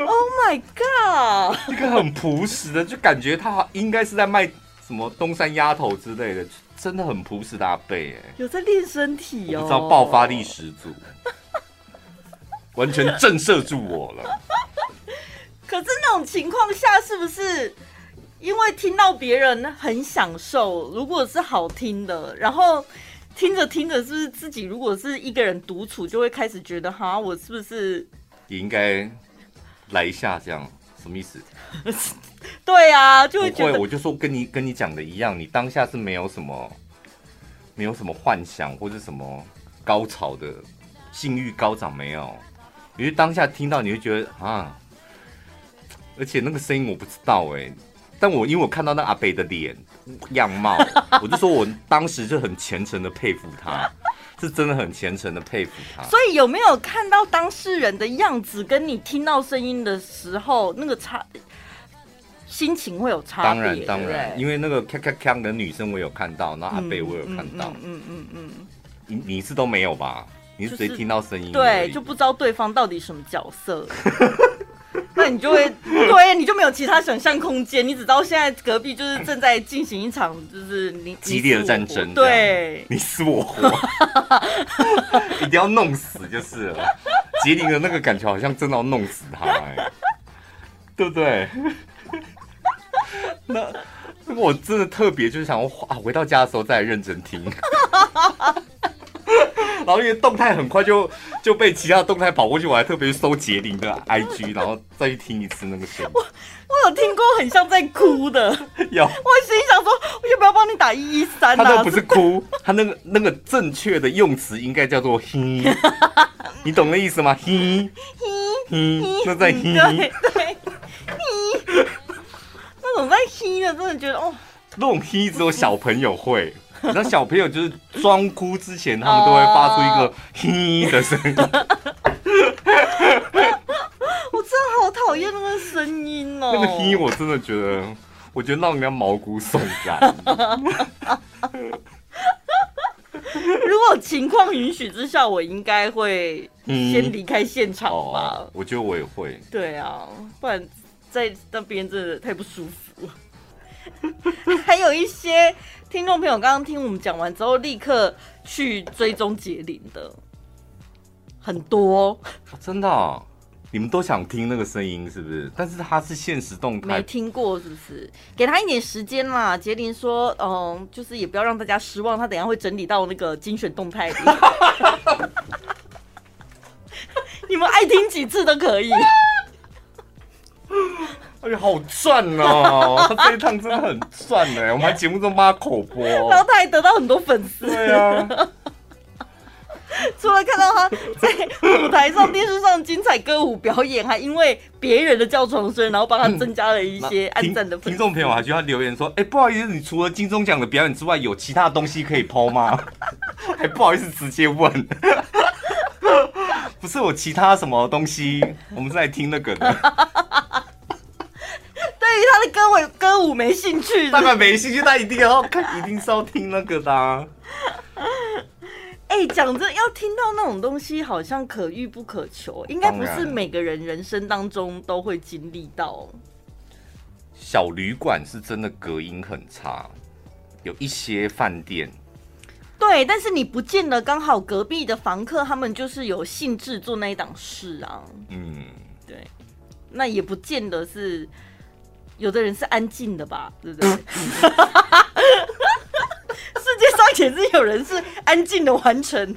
！Oh my god！一个很朴实的，就感觉他应该是在卖。什么东山丫头之类的，真的很朴实的阿伯哎，有在练身体哦，我知道爆发力十足，完全震慑住我了。可是那种情况下，是不是因为听到别人很享受？如果是好听的，然后听着听着，是不是自己如果是一个人独处，就会开始觉得哈，我是不是也应该来一下？这样什么意思？对啊，就会觉得我就说跟你跟你讲的一样，你当下是没有什么，没有什么幻想或者什么高潮的性欲高涨没有，因为当下听到你会觉得啊，而且那个声音我不知道哎，但我因为我看到那阿北的脸样貌，我就说我当时就很虔诚的佩服他，是真的很虔诚的佩服他。所以有没有看到当事人的样子，跟你听到声音的时候那个差？心情会有差别，当然当然，因为那个咔咔咔的女生我有看到，那阿贝我有看到，嗯嗯嗯，你你是都没有吧？你是谁听到声音，对，就不知道对方到底什么角色，那你就会对，你就没有其他想象空间，你只知道现在隔壁就是正在进行一场就是你 激烈的战争，对，你死我活，一定要弄死就是了。杰林的那个感觉好像真的要弄死他，哎，对不对？那那个我真的特别就是想啊，回到家的时候再来认真听。然后因为动态很快就就被其他的动态跑过去，我还特别搜杰林的 IG，然后再去听一次那个声音。我我有听过很像在哭的，有。我心想说，我要不要帮你打一一三？他那不是哭，他那个那个正确的用词应该叫做 嘿，你懂那意思吗？嘿，嘿，嘿，那在嘿，对对，嘿，那种在嘿的，真的觉得哦。那种嘿只有小朋友会，那小朋友就是装哭之前，他们都会发出一个嘿的声音。我真的好讨厌那个声音哦。那个嘿，我真的觉得，我觉得让人家毛骨悚然。如果情况允许之下，我应该会先离开现场吧。哦，我觉得我也会。对啊，不然在那边真的太不舒服。还有一些听众朋友刚刚听我们讲完之后，立刻去追踪杰林的很多，哦、真的、哦，你们都想听那个声音是不是？但是他是现实动态，没听过是不是？给他一点时间啦。杰林说：“嗯，就是也不要让大家失望，他等下会整理到那个精选动态里，你们爱听几次都可以。”哎呀，好赚哦！他这一趟真的很赚哎，我们还节目中帮他口播，然后他还得到很多粉丝。对啊，除了看到他在舞台上、电视上精彩歌舞表演，还因为别人的叫床声，然后帮他增加了一些暗赞的。听众朋友还觉得他留言说：“哎，不好意思，你除了金钟奖的表演之外，有其他东西可以 po 吗？” 还不好意思直接问，不是我其他什么东西？我们是来听那个的。对于他的歌舞歌舞没兴趣，当然没兴趣，他一定要看，一定是要听那个的、啊。哎、欸，讲真，要听到那种东西，好像可遇不可求，应该不是每个人人生当中都会经历到。小旅馆是真的隔音很差，有一些饭店。对，但是你不见得刚好隔壁的房客他们就是有兴致做那一档事啊。嗯，对，那也不见得是。有的人是安静的吧，对不对？世界上也是有人是安静的完成。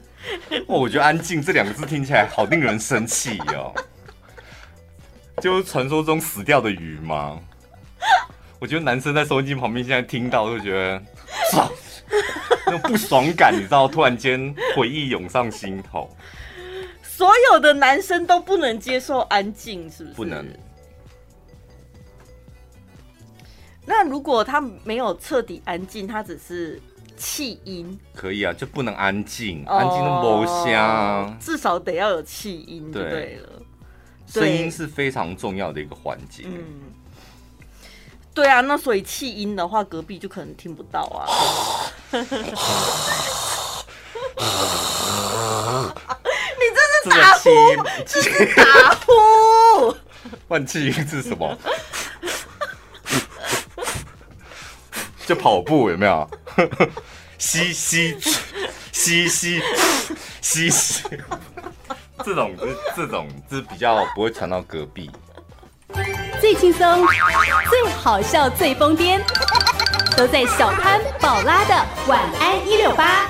我觉得“安静”这两个字听起来好令人生气哦。就是传说中死掉的鱼吗？我觉得男生在收音机旁边现在听到就觉得爽，那种不爽感，你知道，突然间回忆涌上心头。所有的男生都不能接受安静，是不是？不能。那如果他没有彻底安静，他只是气音，可以啊，就不能安静，安静的某香，至少得要有气音，对对了。声音是非常重要的一个环节。嗯，对啊，那所以气音的话，隔壁就可能听不到啊。你这是打呼，这是打呼。换 气 音是什么？就跑步有没有？嘻嘻，嘻嘻，嘻嘻，这种是这种是比较不会传到隔壁。最轻松、最好笑、最疯癫，都在小潘宝拉的晚安一六八。